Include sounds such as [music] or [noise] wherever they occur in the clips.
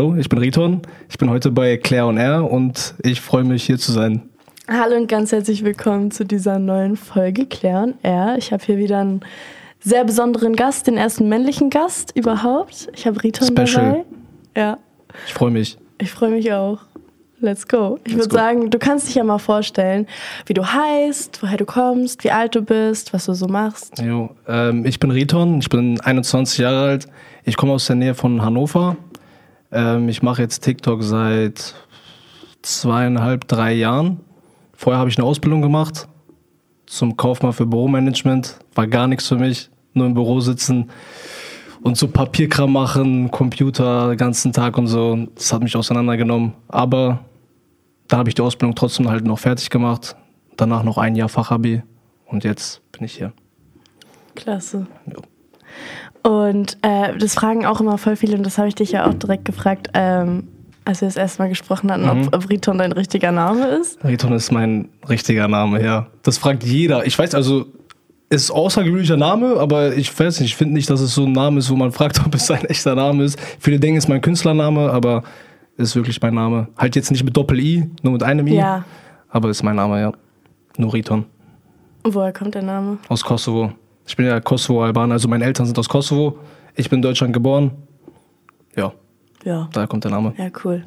Hallo, ich bin Riton. Ich bin heute bei Claire on Air und ich freue mich hier zu sein. Hallo und ganz herzlich willkommen zu dieser neuen Folge Claire on Air. Ich habe hier wieder einen sehr besonderen Gast, den ersten männlichen Gast überhaupt. Ich habe Riton Special. dabei. Ja, Ich freue mich. ich freue mich auch. Let's go. Ich würde sagen, du kannst dich ja mal vorstellen, wie du heißt, woher du kommst, wie alt du bist, was du so machst. Jo, ähm, ich bin Riton, ich bin 21 Jahre alt. Ich komme aus der Nähe von Hannover. Ähm, ich mache jetzt TikTok seit zweieinhalb, drei Jahren. Vorher habe ich eine Ausbildung gemacht zum Kaufmann für Büromanagement. War gar nichts für mich, nur im Büro sitzen und so Papierkram machen, Computer den ganzen Tag und so. Das hat mich auseinandergenommen. Aber da habe ich die Ausbildung trotzdem halt noch fertig gemacht. Danach noch ein Jahr Fachabi und jetzt bin ich hier. Klasse. Jo. Und äh, das fragen auch immer voll viele und das habe ich dich ja auch direkt gefragt, ähm, als wir das erste Mal gesprochen hatten, Mhm. ob, ob Riton dein richtiger Name ist. Riton ist mein richtiger Name, ja. Das fragt jeder. Ich weiß, also, es ist außergewöhnlicher Name, aber ich weiß nicht, ich finde nicht, dass es so ein Name ist, wo man [laughs] fragt, ob es ein echter Name ist. Viele denken, es ist mein Künstlername, aber es ist wirklich mein Name. Halt jetzt nicht mit Doppel-I, nur mit einem I. Ja. Aber ist mein Name, ja. Nur Riton. Woher kommt der Name? Aus Kosovo. Ich bin ja Kosovo-Albaner, also meine Eltern sind aus Kosovo. Ich bin in Deutschland geboren. Ja, Ja. daher kommt der Name. Ja, cool.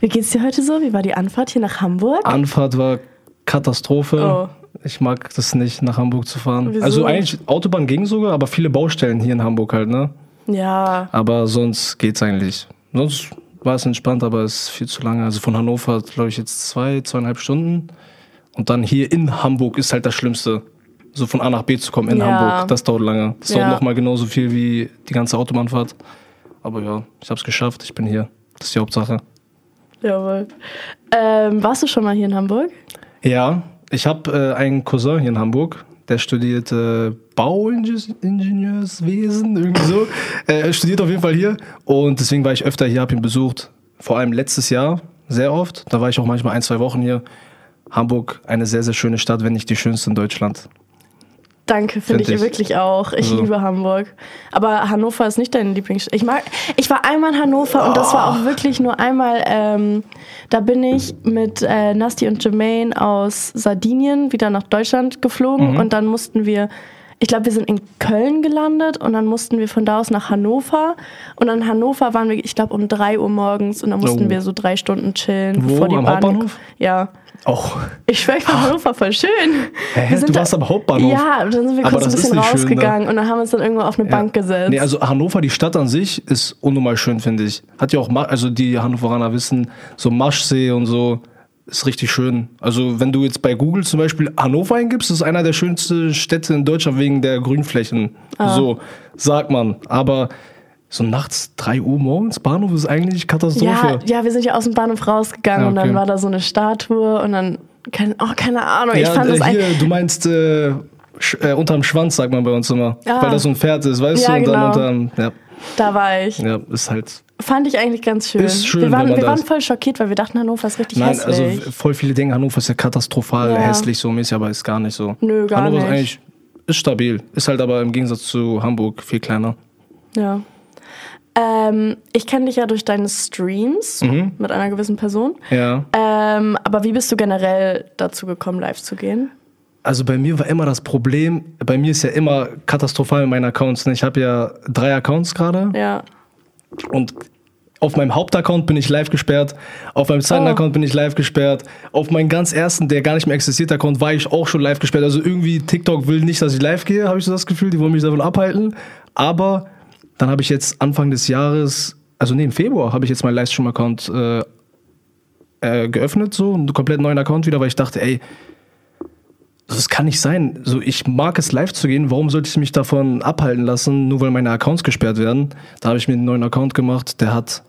Wie geht's dir heute so? Wie war die Anfahrt hier nach Hamburg? Anfahrt war Katastrophe. Oh. Ich mag das nicht, nach Hamburg zu fahren. Wieso? Also eigentlich Autobahn ging sogar, aber viele Baustellen hier in Hamburg halt, ne? Ja. Aber sonst geht's eigentlich. Sonst war es entspannt, aber es ist viel zu lange. Also von Hannover, glaube ich, jetzt zwei, zweieinhalb Stunden. Und dann hier in Hamburg ist halt das Schlimmste. So von A nach B zu kommen in Ja. Hamburg, das dauert lange. Das Ja. dauert nochmal genauso viel wie die ganze Autobahnfahrt. Aber ja, ich habe es geschafft, ich bin hier. Das ist die Hauptsache. Jawohl. Ähm, warst du schon mal hier in Hamburg? Ja, ich habe äh, einen Cousin hier in Hamburg, der studiert äh, Bauingenieurswesen, irgendwie so. [laughs] Äh, Er studiert auf jeden Fall hier und deswegen war ich öfter hier, habe ihn besucht. Vor allem letztes Jahr, sehr oft. Da war ich auch manchmal ein, zwei Wochen hier. Hamburg, eine sehr, sehr schöne Stadt, wenn nicht die schönste in Deutschland. Danke, finde Find ich, ich. wirklich auch. Ich Also- liebe Hamburg. Aber Hannover ist nicht deine Lieblingsstadt. Ich mag, ich war einmal in Hannover und das war auch wirklich nur einmal. Ähm, da bin ich mit äh, Nasti und Jermaine aus Sardinien wieder nach Deutschland geflogen und dann mussten wir. Ich glaube, wir sind in Köln gelandet und dann mussten wir von da aus nach Hannover. Und in Hannover waren wir, ich glaube, um 3 Uhr morgens und dann mussten Oh. wir so drei Stunden chillen. Wo? bevor die Am Bahn Hauptbahnhof? Ja. Auch. Ich schwöre, ich Hannover voll schön. Hä? Du da- warst am Hauptbahnhof? Ja, dann sind wir kurz ein bisschen nicht schön, ne? rausgegangen und dann haben wir uns dann irgendwo auf eine Bank gesetzt. Nee, also Hannover, die Stadt an sich, ist unnormal schön, finde ich. Hat ja auch, also die Hannoveraner wissen, so Maschsee und so, ist richtig schön. Also wenn du jetzt bei Google zum Beispiel Hannover eingibst, ist einer der schönsten Städte in Deutschland wegen der Grünflächen. Ah. So, sagt man. Aber so nachts 3 Uhr morgens, Bahnhof ist eigentlich ja, Katastrophe. ja, wir sind ja aus dem Bahnhof rausgegangen Ja, und dann okay. war da so eine Statue und dann, keine, oh, keine Ahnung, ich Ja, fand das äh, ein, hier, du meinst äh, sch- äh, unterm Schwanz, sagt man bei uns immer. Ah. Weil das so ein Pferd ist, weißt Ja, du? Und genau. dann unterm, ja, da war ich. ja, ist halt Fand ich eigentlich ganz schön. Ist schön, wir waren, wir waren voll schockiert, weil wir dachten, Hannover ist richtig Nein, also hässlich. voll viele denken, Hannover ist ja katastrophal, Ja. hässlich so mäßig, aber ist gar nicht so. Nö, gar Hannover nicht. ist eigentlich ist stabil, ist halt aber im Gegensatz zu Hamburg viel kleiner. ja. Ähm, ich kenne dich ja durch deine Streams Mhm. mit einer gewissen Person. Ja. Ähm, aber wie bist du generell dazu gekommen, live zu gehen? Also bei mir war immer das Problem, bei mir ist ja immer katastrophal mit meinen Accounts. Ne? Ich habe ja drei Accounts gerade Ja. Und auf meinem Hauptaccount bin ich live gesperrt, auf meinem zweiten Oh. Account bin ich live gesperrt, auf meinem ganz ersten, der gar nicht mehr existiert, Account war ich auch schon live gesperrt. Also irgendwie TikTok will nicht, dass ich live gehe, habe ich so das Gefühl, die wollen mich davon abhalten. Aber dann habe ich jetzt Anfang des Jahres, also nee, im Februar habe ich jetzt meinen Livestream-Account äh, äh, geöffnet, so einen komplett neuen Account wieder, weil ich dachte, ey, das kann nicht sein. So, ich mag es live zu gehen. Warum sollte ich mich davon abhalten lassen, nur weil meine Accounts gesperrt werden? Da habe ich mir einen neuen Account gemacht. Der hat,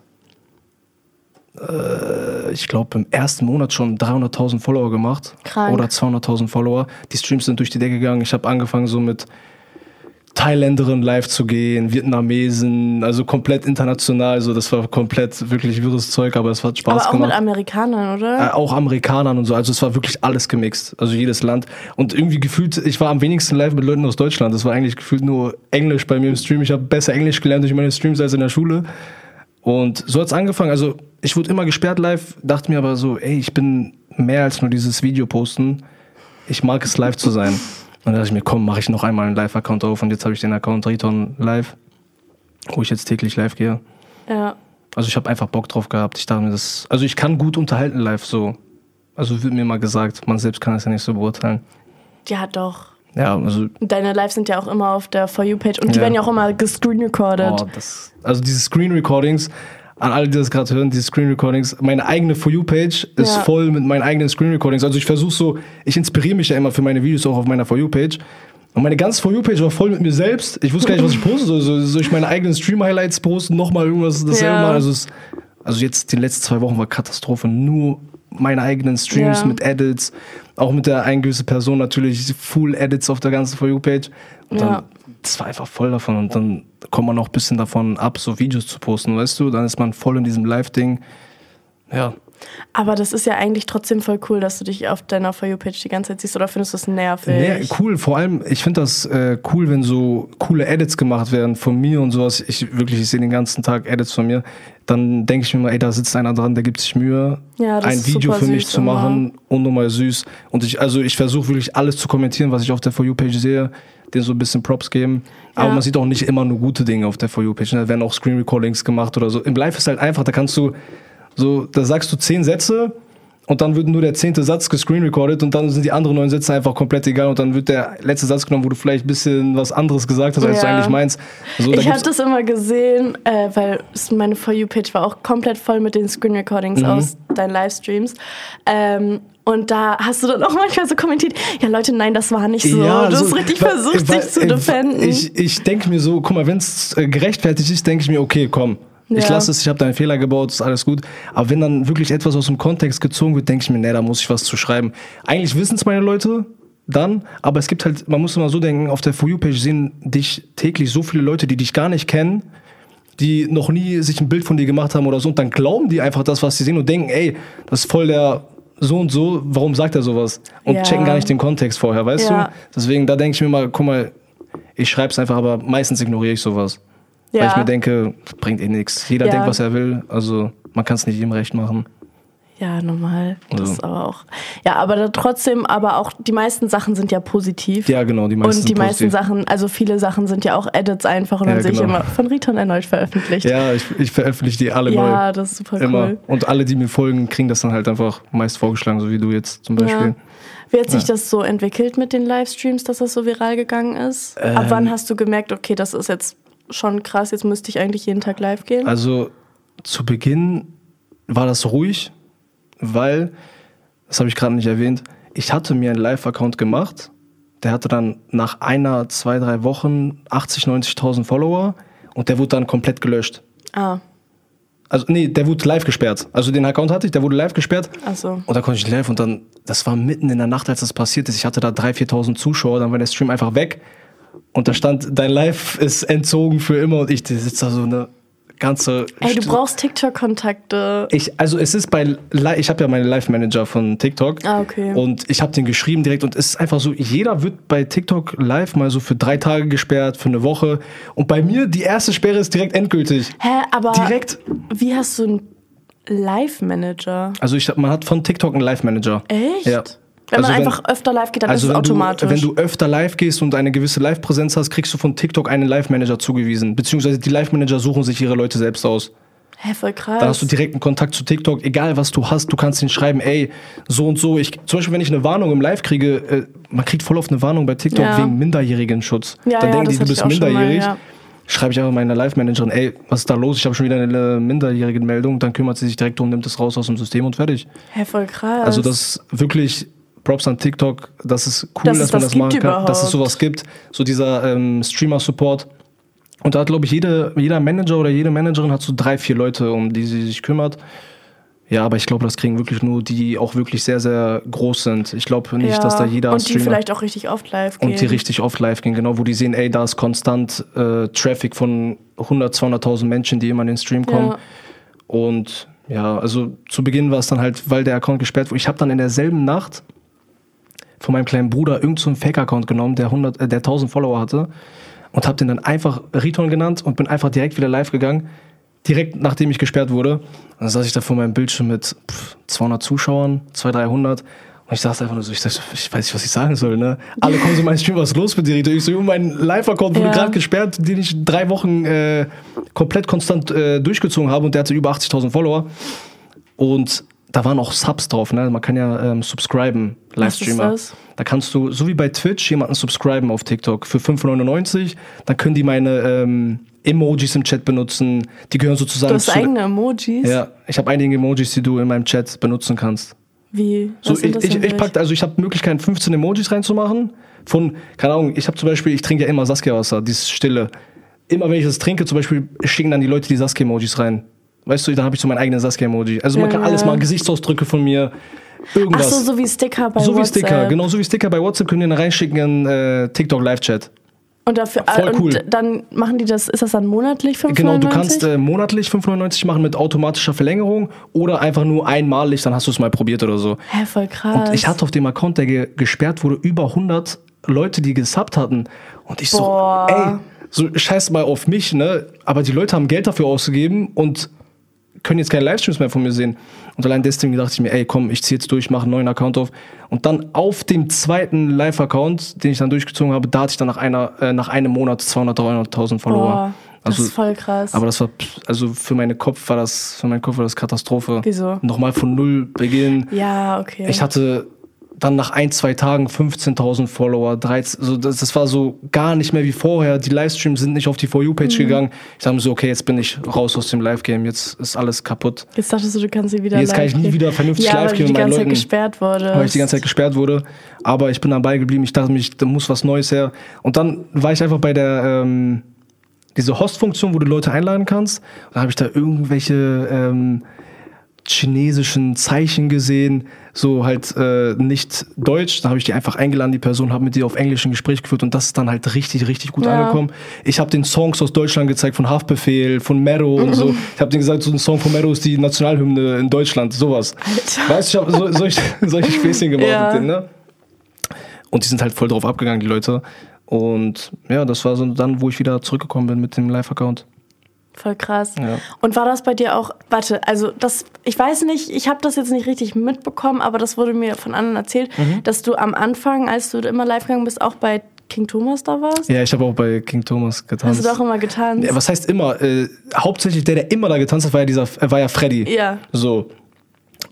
äh, ich glaube, im ersten Monat schon 300.000 Follower gemacht. Krank. Oder 200.000 Follower. Die Streams sind durch die Decke gegangen. Ich habe angefangen so mit Thailänderin live zu gehen, Vietnamesen, also komplett international. So, das war komplett wirklich wirres Zeug, aber es hat Spaß Aber auch gemacht. mit Amerikanern, oder? Äh, auch Amerikanern und so. Also es war wirklich alles gemixt. Also jedes Land. Und irgendwie gefühlt, ich war am wenigsten live mit Leuten aus Deutschland. Das war eigentlich gefühlt nur Englisch bei mir im Stream. Ich habe besser Englisch gelernt durch meine Streams als in der Schule. Und so hat's angefangen. Also ich wurde immer gesperrt live, dachte mir aber so, ey, ich bin mehr als nur dieses Video posten. Ich mag es live zu sein. Und dann dachte ich mir, komm, mache ich noch einmal einen Live-Account auf und jetzt habe ich den Account Riton Live, wo ich jetzt täglich live gehe. Ja. Also ich habe einfach Bock drauf gehabt. Ich dachte mir, das, also ich kann gut unterhalten live so. Also wird mir mal gesagt, man selbst kann das ja nicht so beurteilen. Ja, doch. Ja, also Deine Lives sind ja auch immer auf der For You-Page und die Ja. werden ja auch immer gescreen recorded. Oh, das, also diese Screen Recordings, an alle, die das gerade hören, diese Screen Recordings, meine eigene For You-Page ist Ja. voll mit meinen eigenen Screen Recordings. Also ich versuche so, ich inspiriere mich ja immer für meine Videos auch auf meiner For You-Page. Und meine ganze For You-Page war voll mit mir selbst. Ich wusste gar nicht, was ich posten soll. So, soll ich meine eigenen Stream-Highlights posten, nochmal irgendwas dasselbe Ja. machen? Also, es, also jetzt die letzten zwei Wochen war Katastrophe. Nur meine eigenen Streams Ja. mit Edits, auch mit der einen gewissen Person natürlich, Full Edits auf der ganzen For You-Page. Und dann Ja. Das war einfach voll davon und dann kommt man auch ein bisschen davon ab, so Videos zu posten, weißt du? Dann ist man voll in diesem Live-Ding. Ja. Aber das ist ja eigentlich trotzdem voll cool, dass du dich auf deiner For You-Page die ganze Zeit siehst oder findest du es nervig? Nee, cool. Vor allem, ich finde das äh, cool, wenn so coole Edits gemacht werden von mir und sowas. Ich wirklich, ich sehe den ganzen Tag Edits von mir. Dann denke ich mir mal, ey, da sitzt einer dran, der gibt sich Mühe, Ja, ein Video für mich zu immer. machen, unnormal süß. Und ich, also ich versuche wirklich alles zu kommentieren, was ich auf der For You-Page sehe, denen so ein bisschen Props geben. Aber Ja. man sieht auch nicht immer nur gute Dinge auf der For You-Page. Da werden auch Screen Recordings gemacht oder so. Im Live ist halt einfach, da kannst du so, da sagst du zehn Sätze und dann wird nur der zehnte Satz gescreen recorded und dann sind die anderen neun Sätze einfach komplett egal und dann wird der letzte Satz genommen, wo du vielleicht ein bisschen was anderes gesagt hast, als du Ja. eigentlich meinst. So, ich habe das immer gesehen, äh, weil meine For You-Page war auch komplett voll mit den Screen Recordings Mhm. aus deinen Livestreams. Ähm, und da hast du dann auch manchmal so kommentiert, ja Leute, nein, das war nicht so. du hast richtig weil- versucht, weil- dich zu äh, defenden. Ich, ich denke mir so, guck mal, wenn es gerechtfertigt ist, denke ich mir, okay, komm. Ich Ja. lasse es, ich habe da einen Fehler gebaut, ist alles gut. Aber wenn dann wirklich etwas aus dem Kontext gezogen wird, denke ich mir, nee, da muss ich was zu schreiben. Eigentlich wissen es meine Leute dann, aber es gibt halt, man muss immer so denken, auf der For You-Page sehen dich täglich so viele Leute, die dich gar nicht kennen, die noch nie sich ein Bild von dir gemacht haben oder so und dann glauben die einfach das, was sie sehen und denken, ey, das ist voll der so und so, warum sagt er sowas? Und Ja. checken gar nicht den Kontext vorher, weißt Ja. du? Deswegen, da denke ich mir mal, guck mal, ich schreibe es einfach, aber meistens ignoriere ich sowas. Weil Ja. ich mir denke, bringt eh nichts. Jeder denkt, was er will, also man kann es nicht jedem recht machen. Ja, normal. Das Also. ist aber auch. Ja, aber trotzdem, aber auch die meisten Sachen sind ja positiv. Ja, genau, die meisten und die meisten. Sachen, also viele Sachen sind ja auch Edits einfach und Ja, dann sehe ich genau. immer von Riton erneut veröffentlicht. Ja, ich, ich veröffentliche die alle Ja, neu. das ist super Immer. cool. Und alle, die mir folgen, kriegen das dann halt einfach meist vorgeschlagen, so wie du jetzt zum Beispiel. Ja. Wie hat sich Ja. das so entwickelt mit den Livestreams, dass das so viral gegangen ist? Ab Ähm. wann hast du gemerkt, okay, das ist jetzt schon krass, jetzt müsste ich eigentlich jeden Tag live gehen? Also zu Beginn war das ruhig, weil, das habe ich gerade nicht erwähnt, ich hatte mir einen Live-Account gemacht. Der hatte dann nach einer, zwei, drei Wochen 80, 90.000 Follower und der wurde dann komplett gelöscht. ah, Also nee, der wurde live gesperrt. Also den Account hatte ich, der wurde live gesperrt. also. Und dann konnte ich nicht live und dann, das war mitten in der Nacht, als das passiert ist. Ich hatte da 3.000, 4.000 Zuschauer, dann war der Stream einfach weg. Und da stand, dein Live ist entzogen für immer und ich sitze da so eine ganze Ey, du brauchst TikTok-Kontakte. ich, also es ist bei, ich habe ja meinen Live-Manager von TikTok Ah, okay. und ich habe den geschrieben direkt und es ist einfach so, jeder wird bei TikTok live mal so für drei Tage gesperrt, für eine Woche und bei mir, die erste Sperre ist direkt endgültig. Hä, aber Direkt. wie hast du einen Live-Manager? Also ich, man hat von TikTok einen Live-Manager. Echt? Ja. Wenn Also man wenn- einfach öfter live geht, dann Also ist es wenn automatisch. du, wenn du öfter live gehst und eine gewisse Live-Präsenz hast, kriegst du von TikTok einen Live-Manager zugewiesen. Beziehungsweise die Live-Manager suchen sich ihre Leute selbst aus. Hä, voll krass. Dann hast du direkten Kontakt zu TikTok, egal was du hast, du kannst ihnen schreiben, ey, so und so. Ich, zum Beispiel, wenn ich eine Warnung im Live kriege, äh, man kriegt voll oft eine Warnung bei TikTok Ja. wegen Minderjährigenschutz. Ja, Dann ja, denken die, du bist schon mal, minderjährig. ja. Schreibe ich einfach meiner Live-Managerin, ey, was ist da los? Ich habe schon wieder eine minderjährige Meldung. Dann kümmert sie sich direkt um, nimmt es raus aus dem System und fertig. Hä, voll krass. Also das ist wirklich Props an TikTok, das ist cool, Dass dass, man das das machen kann, dass es überhaupt. sowas gibt, so dieser ähm, Streamer-Support. Und da hat, glaube ich, jede, jeder Manager oder jede Managerin hat so drei, vier Leute, um die sie sich kümmert. Ja, aber ich glaube, das kriegen wirklich nur die, die auch wirklich sehr, sehr groß sind. Ich glaube nicht, ja. dass da jeder Und die Streamer vielleicht auch richtig oft live gehen. und die richtig oft live gehen, genau, wo die sehen, ey, da ist konstant äh, Traffic von 100, 200.000 Menschen, die immer in den Stream kommen. Ja. Und ja, also zu Beginn war es dann halt, weil der Account gesperrt wurde. Ich habe dann in derselben Nacht von meinem kleinen Bruder irgendeinen so Fake-Account genommen, der, 100, äh, der 1000 Follower hatte und habe den dann einfach Riton genannt und bin einfach direkt wieder live gegangen. direkt nachdem ich gesperrt wurde. Und dann saß ich da vor meinem Bildschirm mit pff, 200 Zuschauern, 200, 300. Und ich saß einfach nur so, ich, dachte, ich weiß nicht, was ich sagen soll, ne? Alle kommen so in meinen Stream, was ist los mit dir? Rito? Ich so, mein Live-Account wurde Ja. gerade gesperrt, den ich drei Wochen äh, komplett konstant äh, durchgezogen habe und der hatte über 80.000 Follower. Und da waren auch Subs drauf, ne? Man kann ja ähm, subscriben, Was ist Livestreamer. das? Da kannst du, so wie bei Twitch, jemanden subscriben auf TikTok für 5,99. Dann können die meine ähm, Emojis im Chat benutzen. Die gehören sozusagen Du hast zu. eigene Emojis? Ja, ich habe einige Emojis, die du in meinem Chat benutzen kannst. Wie? So, ich, ich, ich pack, also ich habe Möglichkeiten, 15 Emojis reinzumachen. Von, keine Ahnung, ich habe zum Beispiel, ich trinke ja immer Saskia-Wasser, dieses Stille. Immer wenn ich das trinke, zum Beispiel, schicken dann die Leute die Saskia-Emojis rein. Weißt du, dann habe ich so meinen eigenen Saskia-Emoji. Also man Ja, kann alles machen, Gesichtsausdrücke von mir, Ach irgendwas. so, so wie Sticker bei So wie WhatsApp. Sticker, genau so wie Sticker bei WhatsApp können die dann reinschicken in äh, TikTok Live-Chat. Und dafür, Voll und cool. dann machen die das, ist das dann monatlich 5,99? Genau, du kannst äh, monatlich 5,99 machen mit automatischer Verlängerung oder einfach nur einmalig, dann hast du es mal probiert oder so. Hä, voll krass. Und ich hatte auf dem Account, der ge gesperrt wurde, über 100 Leute, die gesubbt hatten. Und ich Boah. so, ey, so scheiß mal auf mich, ne? Aber die Leute haben Geld dafür ausgegeben und können jetzt keine Livestreams mehr von mir sehen. Und allein deswegen dachte ich mir, ey, komm, ich ziehe jetzt durch, mache einen neuen Account auf. Und dann auf dem zweiten Live-Account, den ich dann durchgezogen habe, da hatte ich dann nach, einer, äh, nach einem Monat 200, 300.000 Follower. Das Also- ist voll krass. Aber das war, also für meinen Kopf war das, für meinen Kopf war das Katastrophe. Wieso? Nochmal von null beginnen. ja, okay. Ich hatte dann nach ein, zwei Tagen 15.000 Follower, 13, so das, das war so gar nicht mehr wie vorher. Die Livestreams sind nicht auf die For You-Page Mhm. gegangen. Ich sage mir so, okay, jetzt bin ich raus aus dem Live-Game, jetzt ist alles kaputt. Jetzt dachtest du, du kannst sie wieder Jetzt kann ich nie gehen. wieder vernünftig ja, live weil gehen du die mit meinen ganze Zeit gesperrt wurde. Weil ich die ganze Zeit gesperrt wurde. Aber ich bin dabei geblieben. Ich dachte mir, da muss was Neues her. Und dann war ich einfach bei der, ähm, diese Host-Funktion, wo du Leute einladen kannst. Da habe ich da irgendwelche ähm, chinesischen Zeichen gesehen, so halt äh, nicht Deutsch. Da habe ich die einfach eingeladen, die Person, habe mit dir auf Englisch ein Gespräch geführt und das ist dann halt richtig, richtig gut Ja. angekommen. Ich habe den Songs aus Deutschland gezeigt, von Haftbefehl, von Mero und so. Ich habe denen gesagt, so ein Song von Mero ist die Nationalhymne in Deutschland, sowas. Alter. Weißt du, ich habe so, solche, [laughs] solche Späßchen gemacht Ja. mit denen, ne? Und die sind halt voll drauf abgegangen, die Leute. Und ja, das war so dann, wo ich wieder zurückgekommen bin mit dem Live-Account. Voll krass. Ja. Und war das bei dir auch, warte, also das, ich weiß nicht, ich habe das jetzt nicht richtig mitbekommen, aber das wurde mir von anderen erzählt, Mhm. dass du am Anfang, als du immer live gegangen bist, auch bei King Thomas da warst. Ja, ich habe auch bei King Thomas getanzt. Hast du doch immer getanzt? ja, was heißt immer? Äh, hauptsächlich der, der immer da getanzt hat, war ja, dieser, war ja Freddy. Ja. So.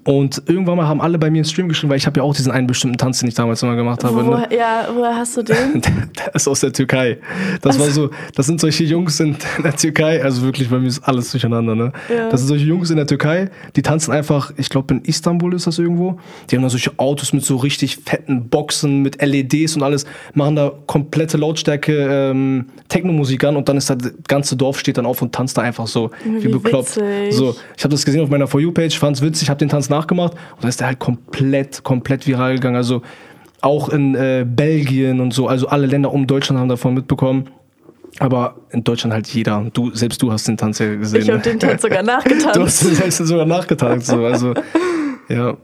Und irgendwann mal haben alle bei mir im Stream geschrieben, weil ich habe ja auch diesen einen bestimmten Tanz, den ich damals immer gemacht habe. Wo, ne? ja, woher hast du den? [laughs] Der, der ist aus der Türkei. Das war so, das sind solche Jungs in [laughs] der Türkei, also wirklich, bei mir ist alles durcheinander, ne? Ja. Das sind solche Jungs in der Türkei, die tanzen einfach, ich glaube in Istanbul ist das irgendwo. Die haben da solche Autos mit so richtig fetten Boxen, mit LEDs und alles, machen da komplette Lautstärke ähm, Techno-Musik an und dann ist das ganze Dorf steht dann auf und tanzt da einfach so, wie, Wie bekloppt. witzig. So, ich habe das gesehen auf meiner For You-Page, fand's witzig, habe den Tanz nachgemacht und dann ist der halt komplett, komplett viral gegangen. Also auch in äh, Belgien und so, also alle Länder um Deutschland haben davon mitbekommen. Aber in Deutschland halt jeder. Du, selbst du hast den Tanz ja gesehen. Ich habe ne? den Tanz sogar [laughs] nachgetanzt. Du hast den Tanz sogar nachgetanzt. So. Also, ja.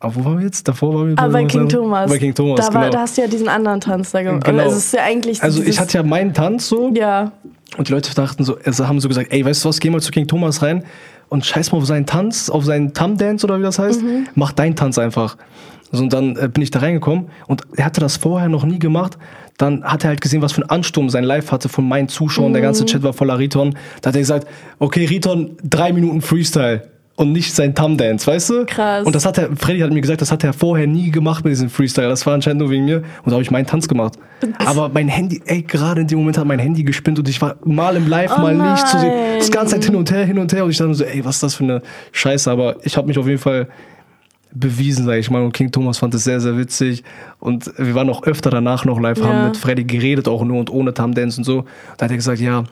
Aber wo waren wir jetzt? Davor waren wir Ah, bei King? Thomas. Bei King Thomas, da, war, genau. da hast du ja diesen anderen Tanz da gemacht. Genau. Also es ist ja eigentlich also ich hatte ja meinen Tanz so. Ja, Und die Leute dachten so, also haben so gesagt, ey, weißt du was, geh mal zu King Thomas rein und scheiß mal auf seinen Tanz, auf seinen Tam-Dance oder wie das heißt. Mach deinen Tanz einfach. So, und dann äh, bin ich da reingekommen und er hatte das vorher noch nie gemacht. Dann hat er halt gesehen, was für ein Ansturm sein Live hatte von meinen Zuschauern. Der ganze Chat war voller Riton. Da hat er gesagt, okay, Riton, drei Minuten Freestyle. Und nicht sein Tam-Dance, weißt du? Krass. Und das hat er, Freddy hat mir gesagt, das hat er vorher nie gemacht mit diesem Freestyle. Das war anscheinend nur wegen mir. Und da habe ich meinen Tanz gemacht. Aber mein Handy, ey, gerade in dem Moment hat mein Handy gespinnt und ich war mal im Live, Oh mal nicht zu sehen. nein. Das ganze Zeit hin und her, hin und her. Und ich dachte mir so, ey, was ist das für eine Scheiße? Aber ich habe mich auf jeden Fall bewiesen, sag ich mal. Und King Thomas fand es sehr, sehr witzig. Und wir waren auch öfter danach noch live, Ja. haben mit Freddy geredet, auch nur und ohne Tam-Dance und so. Da hat er gesagt, ja,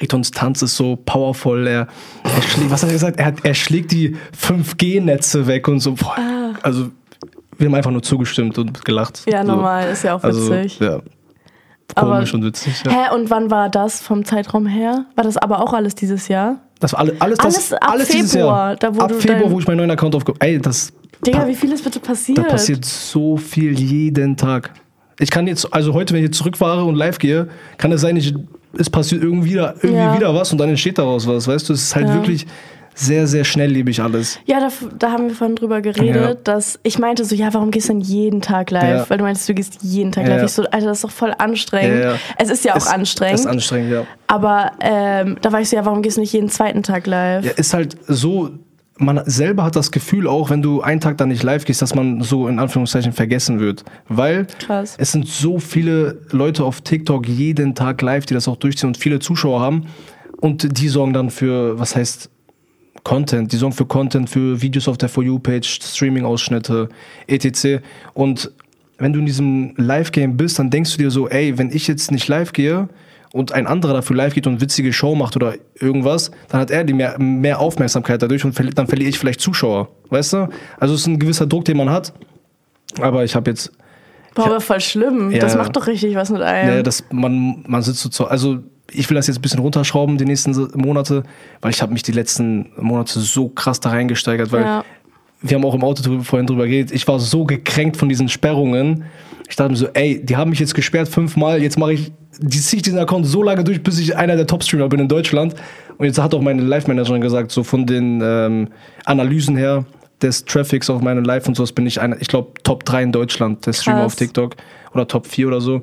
Ritons Tanz ist so powerful. Er, er schlägt, was hat er gesagt? Er, hat, er schlägt die 5G-Netze weg und so. Boah, Also, wir haben einfach nur zugestimmt und gelacht. Ah. ja, so. normal, ist ja auch Also, witzig. ja. Aber- Komisch und witzig. Ja. Hä, und wann war das vom Zeitraum her? War das aber auch alles dieses Jahr? Das war alle, alles, das, Alles ab alles dieses Februar, Jahr. da wo ab Februar, wo ich meinen neuen Account aufge... Ey, das, Digga, wie viel ist bitte passiert? da passiert so viel jeden Tag. Ich kann jetzt, also heute, wenn ich jetzt zurückfahre und live gehe, kann es sein, ich es passiert irgendwie wieder, irgendwie Ja. wieder was und dann entsteht daraus was, weißt du? Es ist halt Ja. wirklich sehr, sehr schnelllebig alles. Ja, da, da haben wir vorhin drüber geredet, Ja. dass ich meinte so, ja, warum gehst du denn jeden Tag live? Ja. Weil du meintest, du gehst jeden Tag live. ja. Ich so, Alter, das ist doch voll anstrengend. Es ist ja auch Es- anstrengend. Ist anstrengend, ja. aber ähm, da war ich so, ja, warum gehst du nicht jeden zweiten Tag live? Ja, ist halt so, man selber hat das Gefühl auch, wenn du einen Tag dann nicht live gehst, dass man so in Anführungszeichen vergessen wird. Weil Krass. es sind so viele Leute auf TikTok jeden Tag live, die das auch durchziehen und viele Zuschauer haben. Und die sorgen dann für, was heißt Content, die sorgen für Content, für Videos auf der For You-Page, Streaming-Ausschnitte, etc. Und wenn du in diesem Live-Game bist, dann denkst du dir so, ey, wenn ich jetzt nicht live gehe und ein anderer dafür live geht und witzige Show macht oder irgendwas, dann hat er die mehr, mehr Aufmerksamkeit dadurch und verli- dann verliere ich vielleicht Zuschauer. Weißt du? Also es ist ein gewisser Druck, den man hat. Aber ich habe jetzt Boah, aber voll schlimm. Ja. Das macht doch richtig was mit einem. ja, das, man, man sitzt so zu, also ich will das jetzt ein bisschen runterschrauben die nächsten Monate, weil ich habe mich die letzten Monate so krass da reingesteigert, weil Ja. wir haben auch im Auto vorhin drüber geredet, ich war so gekränkt von diesen Sperrungen. Ich dachte mir so, ey, die haben mich jetzt gesperrt fünfmal, jetzt mache ich, die ziehe ich diesen Account so lange durch, bis ich einer der Top-Streamer bin in Deutschland. Und jetzt hat auch meine Live-Managerin gesagt, so von den ähm, Analysen her des Traffics auf meinem Live und sowas bin ich einer, ich glaube, Top 3 in Deutschland, der Streamer auf TikTok oder Top 4 oder so.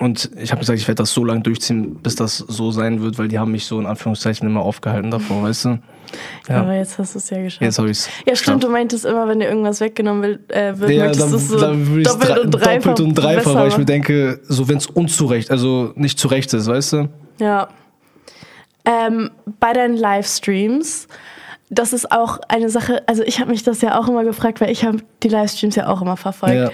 Und ich habe gesagt, ich werde das so lange durchziehen, bis das so sein wird, weil die haben mich so in Anführungszeichen immer aufgehalten davor, weißt du? Ja, Aber jetzt hast du es ja geschafft. jetzt habe ich es. ja, stimmt, du meintest immer, wenn dir irgendwas weggenommen will, äh, wird, Ja, dann, so dann würde doppelt drei, und dreifach doppelt und dreifach, weil ich mir denke, so wenn es unzurecht, also nicht zurecht ist, weißt du? Ja. Ähm, bei deinen Livestreams, das ist auch eine Sache, also ich habe mich das ja auch immer gefragt, weil ich habe die Livestreams ja auch immer verfolgt. Ja.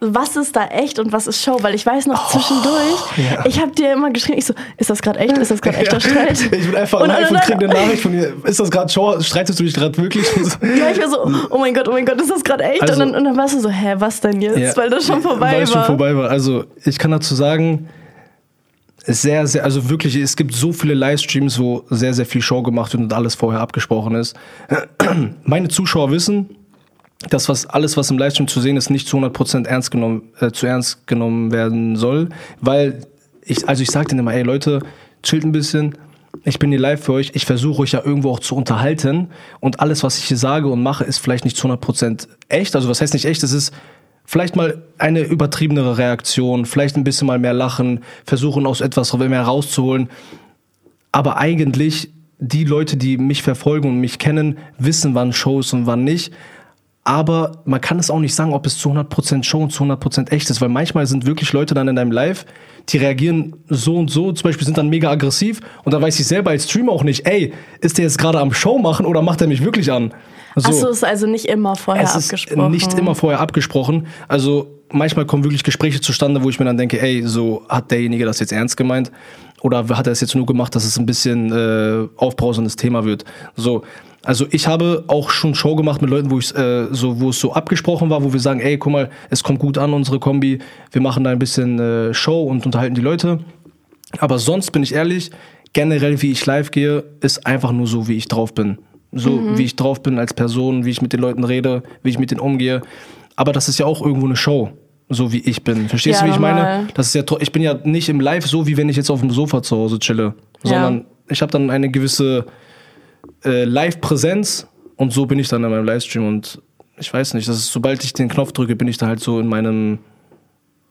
Was ist da echt und was ist Show? Weil ich weiß noch zwischendurch, Oh, ja. ich habe dir immer geschrieben, ich so, ist das gerade echt? Ist das gerade echter Streit? Ich bin einfach Und- live und- und kriege eine Nachricht von dir. Ist das gerade Show? Streitest du dich gerade wirklich? [laughs] Ja, ich war so, oh mein Gott, oh mein Gott, ist das gerade echt? Also- und, dann, und dann warst du so, hä, was denn jetzt? Ja. Weil das schon vorbei Weil war. schon vorbei war. Also ich kann dazu sagen, sehr, sehr, also wirklich, es gibt so viele Livestreams, wo sehr, sehr viel Show gemacht wird und alles vorher abgesprochen ist. [clears throat] Meine Zuschauer wissen, dass was, alles, was im Livestream zu sehen ist, nicht zu 100% ernst genommen, äh, zu ernst genommen werden soll, weil ich, also ich sage denen immer, ey Leute, chillt ein bisschen, ich bin hier live für euch, ich versuche euch ja irgendwo auch zu unterhalten. Und alles, was ich hier sage und mache, ist vielleicht nicht zu 100% echt, also was heißt nicht echt, es ist vielleicht mal eine übertriebenere Reaktion, vielleicht ein bisschen mal mehr lachen, versuchen aus etwas mehr rauszuholen, aber eigentlich die Leute, die mich verfolgen und mich kennen, wissen, wann Show ist und wann nicht. Aber man kann es auch nicht sagen, ob es zu 100% Show und zu 100% echt ist, weil manchmal sind wirklich Leute dann in deinem Live, die reagieren so und so, zum Beispiel sind dann mega aggressiv und dann weiß ich selber als Streamer auch nicht, ey, ist der jetzt gerade am Show machen oder macht er mich wirklich an? So. Achso, ist also nicht immer vorher Es ist abgesprochen. nicht immer vorher abgesprochen. Also manchmal kommen wirklich Gespräche zustande, wo ich mir dann denke, ey, so hat derjenige das jetzt ernst gemeint oder hat er es jetzt nur gemacht, dass es ein bisschen äh, aufbrausendes Thema wird. So, also ich habe auch schon Show gemacht mit Leuten, wo ich äh, so, wo es so abgesprochen war, wo wir sagen, ey, guck mal, es kommt gut an unsere Kombi, wir machen da ein bisschen äh, Show und unterhalten die Leute. Aber sonst bin ich ehrlich, generell wie ich live gehe, ist einfach nur so, wie ich drauf bin. So Mhm. wie ich drauf bin als Person, wie ich mit den Leuten rede, wie ich mit denen umgehe. Aber das ist ja auch irgendwo eine Show, so wie ich bin. Verstehst Ja, du, wie ich normal. meine? Das ist ja, ich bin ja nicht im Live so, wie wenn ich jetzt auf dem Sofa zu Hause chille, Ja. sondern ich habe dann eine gewisse äh, Live-Präsenz und so bin ich dann in meinem Livestream und ich weiß nicht, das ist, sobald ich den Knopf drücke, bin ich da halt so in meinem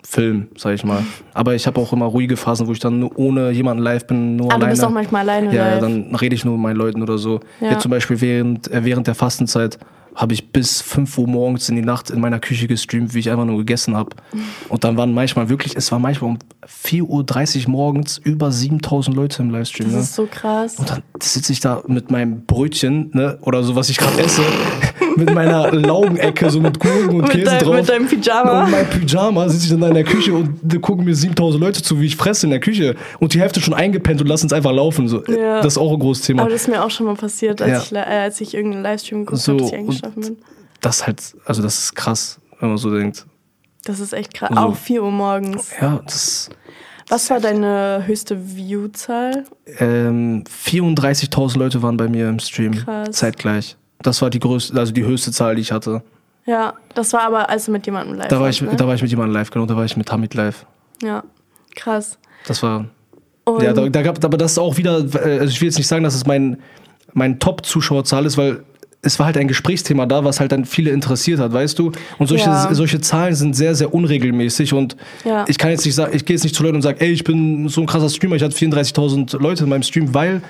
Film, sag ich mal. Aber ich habe auch immer ruhige Phasen, wo ich dann nur ohne jemanden live bin, nur Ah, du alleine. bist auch manchmal alleine ja, live. dann rede ich nur mit meinen Leuten oder so. Ja. Jetzt zum Beispiel während, äh, während der Fastenzeit habe ich bis 5 Uhr morgens in die Nacht in meiner Küche gestreamt, wie ich einfach nur gegessen habe. [laughs] Und dann waren manchmal wirklich, es war manchmal um 4.30 Uhr morgens über 7000 Leute im Livestream. das Ne? ist so krass. Und dann sitze ich da mit meinem Brötchen, ne, oder so, was ich gerade esse, [laughs] mit meiner Laugenecke, so mit Gurken und Mit, Käse dein, drauf. mit deinem Pyjama. Und mein Pyjama sitze ich dann da in der Küche und da gucken mir 7000 Leute zu, wie ich fresse in der Küche. Und die Hälfte schon eingepennt und lassen es einfach laufen. So. Ja. Das ist auch ein großes Thema. Aber das ist mir auch schon mal passiert, als, Ja. ich, äh, als ich irgendeinen Livestream geguckt So, habe, dass ich eingeschlafen bin. Das ist halt, also das ist krass, wenn man so denkt. Das ist echt krass. So. Auch 4 Uhr morgens. Ja, das Was war deine höchste Viewzahl? ähm, 34.000 Leute waren bei mir im Stream Krass. zeitgleich. Das war die größte, also die höchste Zahl, die ich hatte. Ja, das war aber also mit jemandem live. Da war ich, ne? da war ich mit jemandem live, genau, da war ich mit Hamid live. Ja, krass. Das war Und Ja, da, da gab, aber das ist auch wieder, äh, also ich will jetzt nicht sagen, dass es mein, mein Top-Zuschauerzahl ist, weil es war halt ein Gesprächsthema da, was halt dann viele interessiert hat, weißt du? Und solche, Ja. solche Zahlen sind sehr, sehr unregelmäßig und Ja. ich kann jetzt nicht sagen, ich gehe jetzt nicht zu Leuten und sage, ey, ich bin so ein krasser Streamer, ich hatte 34.000 Leute in meinem Stream, weil,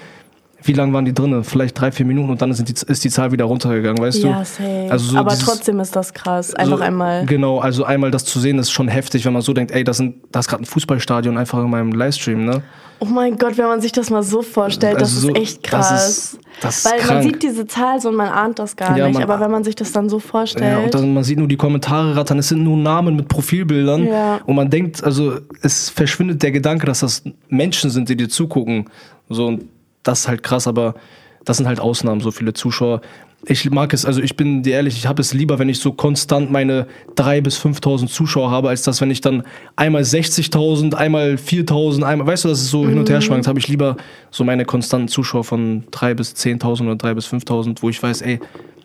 wie lange waren die drin? Vielleicht drei, vier Minuten und dann sind die, ist die Zahl wieder runtergegangen, weißt du? ja, safe. Also so aber dieses- trotzdem ist das krass. Einfach so, einmal. Genau, also einmal das zu sehen ist schon heftig, wenn man so denkt, ey, das, sind, das ist gerade ein Fußballstadion einfach in meinem Livestream, ne? Oh mein Gott, wenn man sich das mal so vorstellt, das Also so- ist echt das krass. ist- das ist Weil man sieht diese Zahl so und man ahnt das gar Ja, nicht. Aber wenn man sich das dann so vorstellt. Ja, und dann, man sieht nur die Kommentare rattern, es sind nur Namen mit Profilbildern. Ja. Und man denkt, also es verschwindet der Gedanke, dass das Menschen sind, die dir zugucken. So, und das ist halt krass, aber das sind halt Ausnahmen, so viele Zuschauer. Ich mag es, also ich bin dir ehrlich, ich habe es lieber, wenn ich so konstant meine 3.000 bis 5.000 Zuschauer habe, als das, wenn ich dann einmal 60.000, einmal 4.000, einmal, weißt du, dass es so hin und her schwankt, habe ich lieber so meine konstanten Zuschauer von 3.000 bis 10.000 oder 3.000 bis 5.000, wo ich weiß, ey,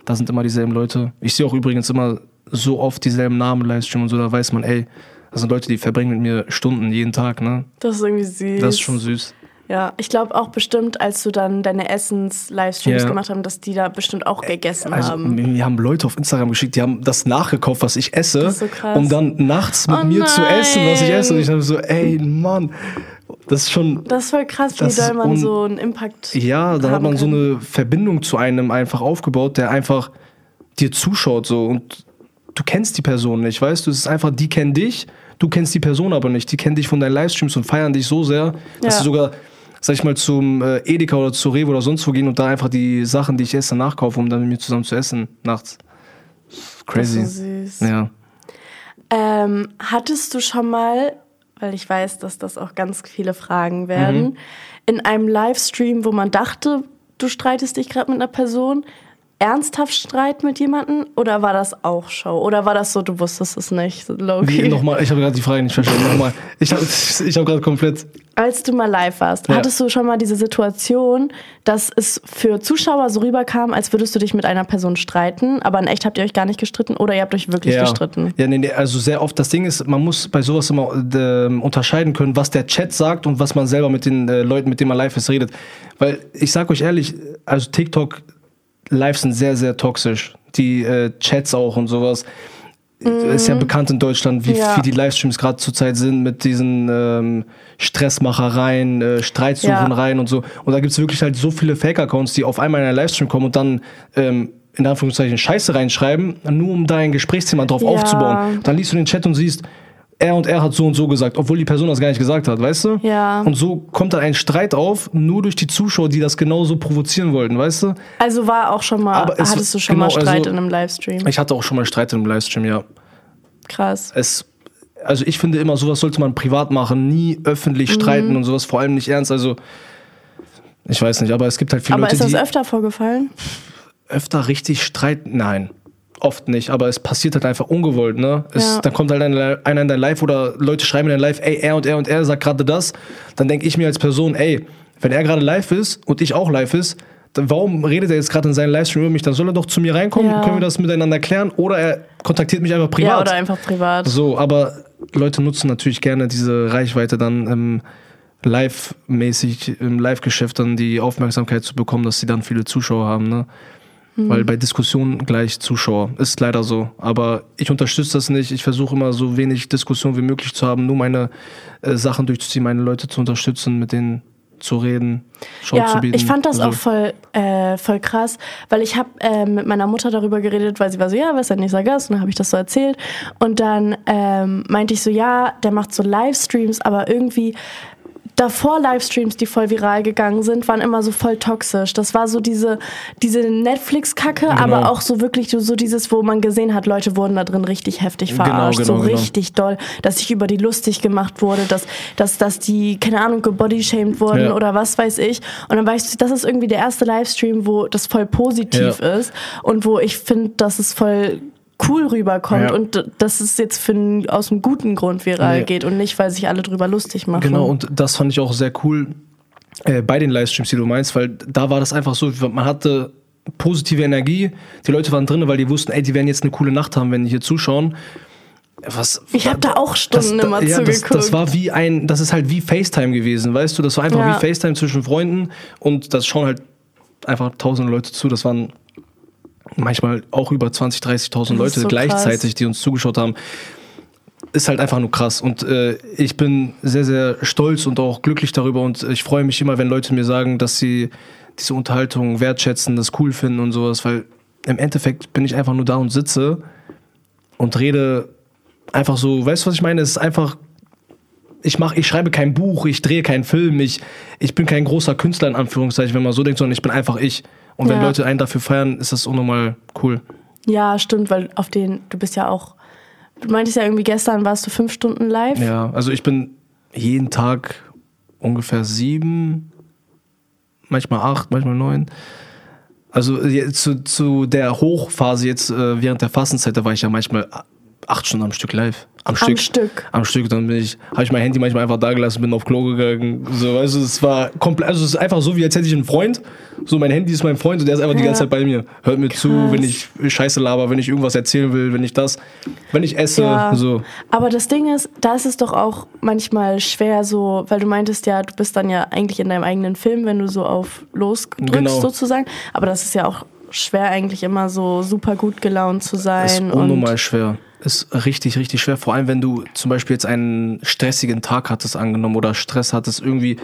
da sind immer dieselben Leute. Ich sehe auch übrigens immer so oft dieselben Namen Livestream und so, da weiß man, ey, das sind Leute, die verbringen mit mir Stunden jeden Tag, ne? das ist irgendwie süß. Das ist schon süß. Ja, ich glaube auch bestimmt, als du dann deine Essens-Livestreams Ja. gemacht haben, dass die da bestimmt auch gegessen Also, haben. mir haben Leute auf Instagram geschickt, die haben das nachgekauft, was ich esse, so um dann nachts mit Oh mir zu essen, was ich nein. esse. Und ich habe so, ey, Mann, das ist schon. Das ist voll krass, wie doll man so einen Impact Ja, da hat man so kann. eine Verbindung zu einem einfach aufgebaut, der einfach dir zuschaut so und du kennst die Person nicht, weißt du? Es ist einfach, die kennen dich, du kennst die Person aber nicht. Die kennen dich von deinen Livestreams und feiern dich so sehr, dass Ja. sie sogar, sag ich mal, zum äh, Edeka oder zu Rewe oder sonst wo gehen und da einfach die Sachen, die ich esse, nachkaufen, um dann mit mir zusammen zu essen nachts. Crazy. Das ist so süß. Ja. Ähm, hattest du schon mal, weil ich weiß, dass das auch ganz viele Fragen werden, Mhm. in einem Livestream, wo man dachte, du streitest dich gerade mit einer Person, ernsthaft Streit mit jemandem oder war das auch Show? Oder war das so, du wusstest es nicht, low-key? nochmal, ich habe gerade die Frage nicht verstanden. Nochmal. Ich habe ich hab gerade komplett. Als du mal live warst, Ja. hattest du schon mal diese Situation, dass es für Zuschauer so rüberkam, als würdest du dich mit einer Person streiten, aber in echt habt ihr euch gar nicht gestritten oder ihr habt euch wirklich ja. gestritten? Ja, nee, nee, also sehr oft. Das Ding ist, man muss bei sowas immer äh, unterscheiden können, was der Chat sagt und was man selber mit den äh, Leuten, mit denen man live ist, redet. Weil ich sag euch ehrlich, also TikTok Lives sind sehr, sehr toxisch. Die äh, Chats auch und sowas. Ist ja bekannt in Deutschland, wie, Mhm. Ja. wie die Livestreams gerade zurzeit sind mit diesen ähm, Stressmachereien, äh, Streitsuchereien und so. Und da gibt es wirklich halt so viele Fake-Accounts, die auf einmal in einen Livestream kommen und dann ähm, in Anführungszeichen Scheiße reinschreiben, nur um da ein Gesprächsthema drauf Ja. aufzubauen. Dann liest du den Chat und siehst, er und er hat so und so gesagt, obwohl die Person das gar nicht gesagt hat, weißt du? Ja. Und so kommt dann ein Streit auf, nur durch die Zuschauer, die das genauso provozieren wollten, weißt du? Also war auch schon mal, Aber es- hattest du schon genau, mal Streit also- in einem Livestream? Ich hatte auch schon mal Streit im Livestream, ja. Krass. es, also ich finde immer, sowas sollte man privat machen, nie Mhm. öffentlich streiten und sowas, vor allem nicht ernst. Also, ich weiß nicht, aber es gibt halt viele Aber Leute, ist das die öfter vorgefallen? öfter richtig streiten. Nein, oft nicht, aber es passiert halt einfach ungewollt, ne? Es, Ja. Dann kommt halt einer in dein Live oder Leute schreiben in dein Live, ey, er und er und er sagt gerade das. Dann denke ich mir als Person, ey, wenn er gerade live ist und ich auch live ist, dann warum redet er jetzt gerade in seinem Livestream über mich? Dann soll er doch zu mir reinkommen, Ja. können wir das miteinander klären oder er kontaktiert mich einfach privat. Ja, oder einfach privat. So, aber Leute nutzen natürlich gerne diese Reichweite dann ähm, live-mäßig im Live-Geschäft dann die Aufmerksamkeit zu bekommen, dass sie dann viele Zuschauer haben, ne? Weil bei Diskussionen gleich Zuschauer. Ist leider so. Aber ich unterstütze das nicht. Ich versuche immer so wenig Diskussion wie möglich zu haben, nur meine äh, Sachen durchzuziehen, meine Leute zu unterstützen, mit denen zu reden, Show zu Ja, bieten. ich fand das so. auch voll, äh, voll krass, weil ich habe äh, mit meiner Mutter darüber geredet, weil sie war so, ja, was ist dein nächster Gast? Und dann habe ich das so erzählt. Und dann ähm, meinte ich so, ja, der macht so Livestreams, aber irgendwie davor Livestreams, die voll viral gegangen sind, waren immer so voll toxisch. Das war so diese, diese Netflix-Kacke, Genau. aber auch so wirklich so dieses, wo man gesehen hat, Leute wurden da drin richtig heftig Genau, verarscht. genau, so genau. richtig doll, dass sich über die lustig gemacht wurde, dass, dass, dass die, keine Ahnung, gebodyshamed wurden Ja. oder was weiß ich. Und dann weißt du, das ist irgendwie der erste Livestream, wo das voll positiv Ja. ist und wo ich finde, dass es voll cool rüberkommt Ja. und dass es jetzt für einen, aus einem guten Grund viral Nee. geht und nicht, weil sich alle drüber lustig machen. Genau, und das fand ich auch sehr cool äh, bei den Livestreams, die du meinst, weil da war das einfach so, man hatte positive Energie, die Leute waren drin, weil die wussten, ey, die werden jetzt eine coole Nacht haben, wenn die hier zuschauen. Was, Ich habe da auch Stunden das, immer ja, das, zugeguckt. das war wie ein, das ist halt wie FaceTime gewesen, weißt du? Das war einfach Ja. wie FaceTime zwischen Freunden und das schauen halt einfach tausende Leute zu. Das waren manchmal auch über 20, 30.000 ist Leute so gleichzeitig, die uns zugeschaut haben. Ist halt einfach nur krass. Und äh, ich bin sehr, sehr stolz und auch glücklich darüber. Und ich freue mich immer, wenn Leute mir sagen, dass sie diese Unterhaltung wertschätzen, das cool finden und sowas. Weil im Endeffekt bin ich einfach nur da und sitze und rede einfach so, weißt du, was ich meine? Es ist einfach, ich mach, ich schreibe kein Buch, ich drehe keinen Film, ich, ich bin kein großer Künstler in Anführungszeichen, wenn man so denkt, sondern ich bin einfach ich. Und wenn Ja. Leute einen dafür feiern, ist das unnormal cool. Ja, stimmt, weil auf den, du bist ja auch, du meintest ja irgendwie gestern warst du fünf Stunden live. Ja, also ich bin jeden Tag ungefähr sieben, manchmal acht, manchmal neun. Also zu, zu der Hochphase jetzt äh, während der Fastenzeit, da war ich ja manchmal acht Stunden am Stück live. Am, Am Stück. Am Stück. Dann bin ich, habe ich mein Handy manchmal einfach da gelassen, bin auf Klo gegangen. So, weißt du, es war komplett, also es ist einfach so, wie als hätte ich einen Freund. So, mein Handy ist mein Freund und der ist einfach die Ja. ganze Zeit bei mir. Hört mir zu, Krass. wenn ich Scheiße laber, wenn ich irgendwas erzählen will, wenn ich das, wenn ich esse, Ja. so. Aber das Ding ist, da ist es doch auch manchmal schwer so, weil du meintest ja, du bist dann ja eigentlich in deinem eigenen Film, wenn du so auf losdrückst Genau. sozusagen. Aber das ist ja auch schwer eigentlich immer so super gut gelaunt zu sein. ist und unnormal schwer. Ist richtig, richtig schwer. Vor allem, wenn du zum Beispiel jetzt einen stressigen Tag hattest angenommen oder Stress hattest, irgendwie,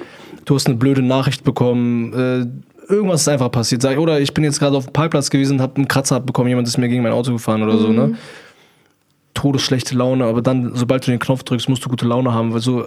du hast eine blöde Nachricht bekommen, äh, irgendwas ist einfach passiert. Sag, oder ich bin jetzt gerade auf dem Parkplatz gewesen, habe einen Kratzer abbekommen, jemand ist mir gegen mein Auto gefahren oder so, ne? Todesschlechte Laune, aber dann, sobald du den Knopf drückst, musst du gute Laune haben. Weil so,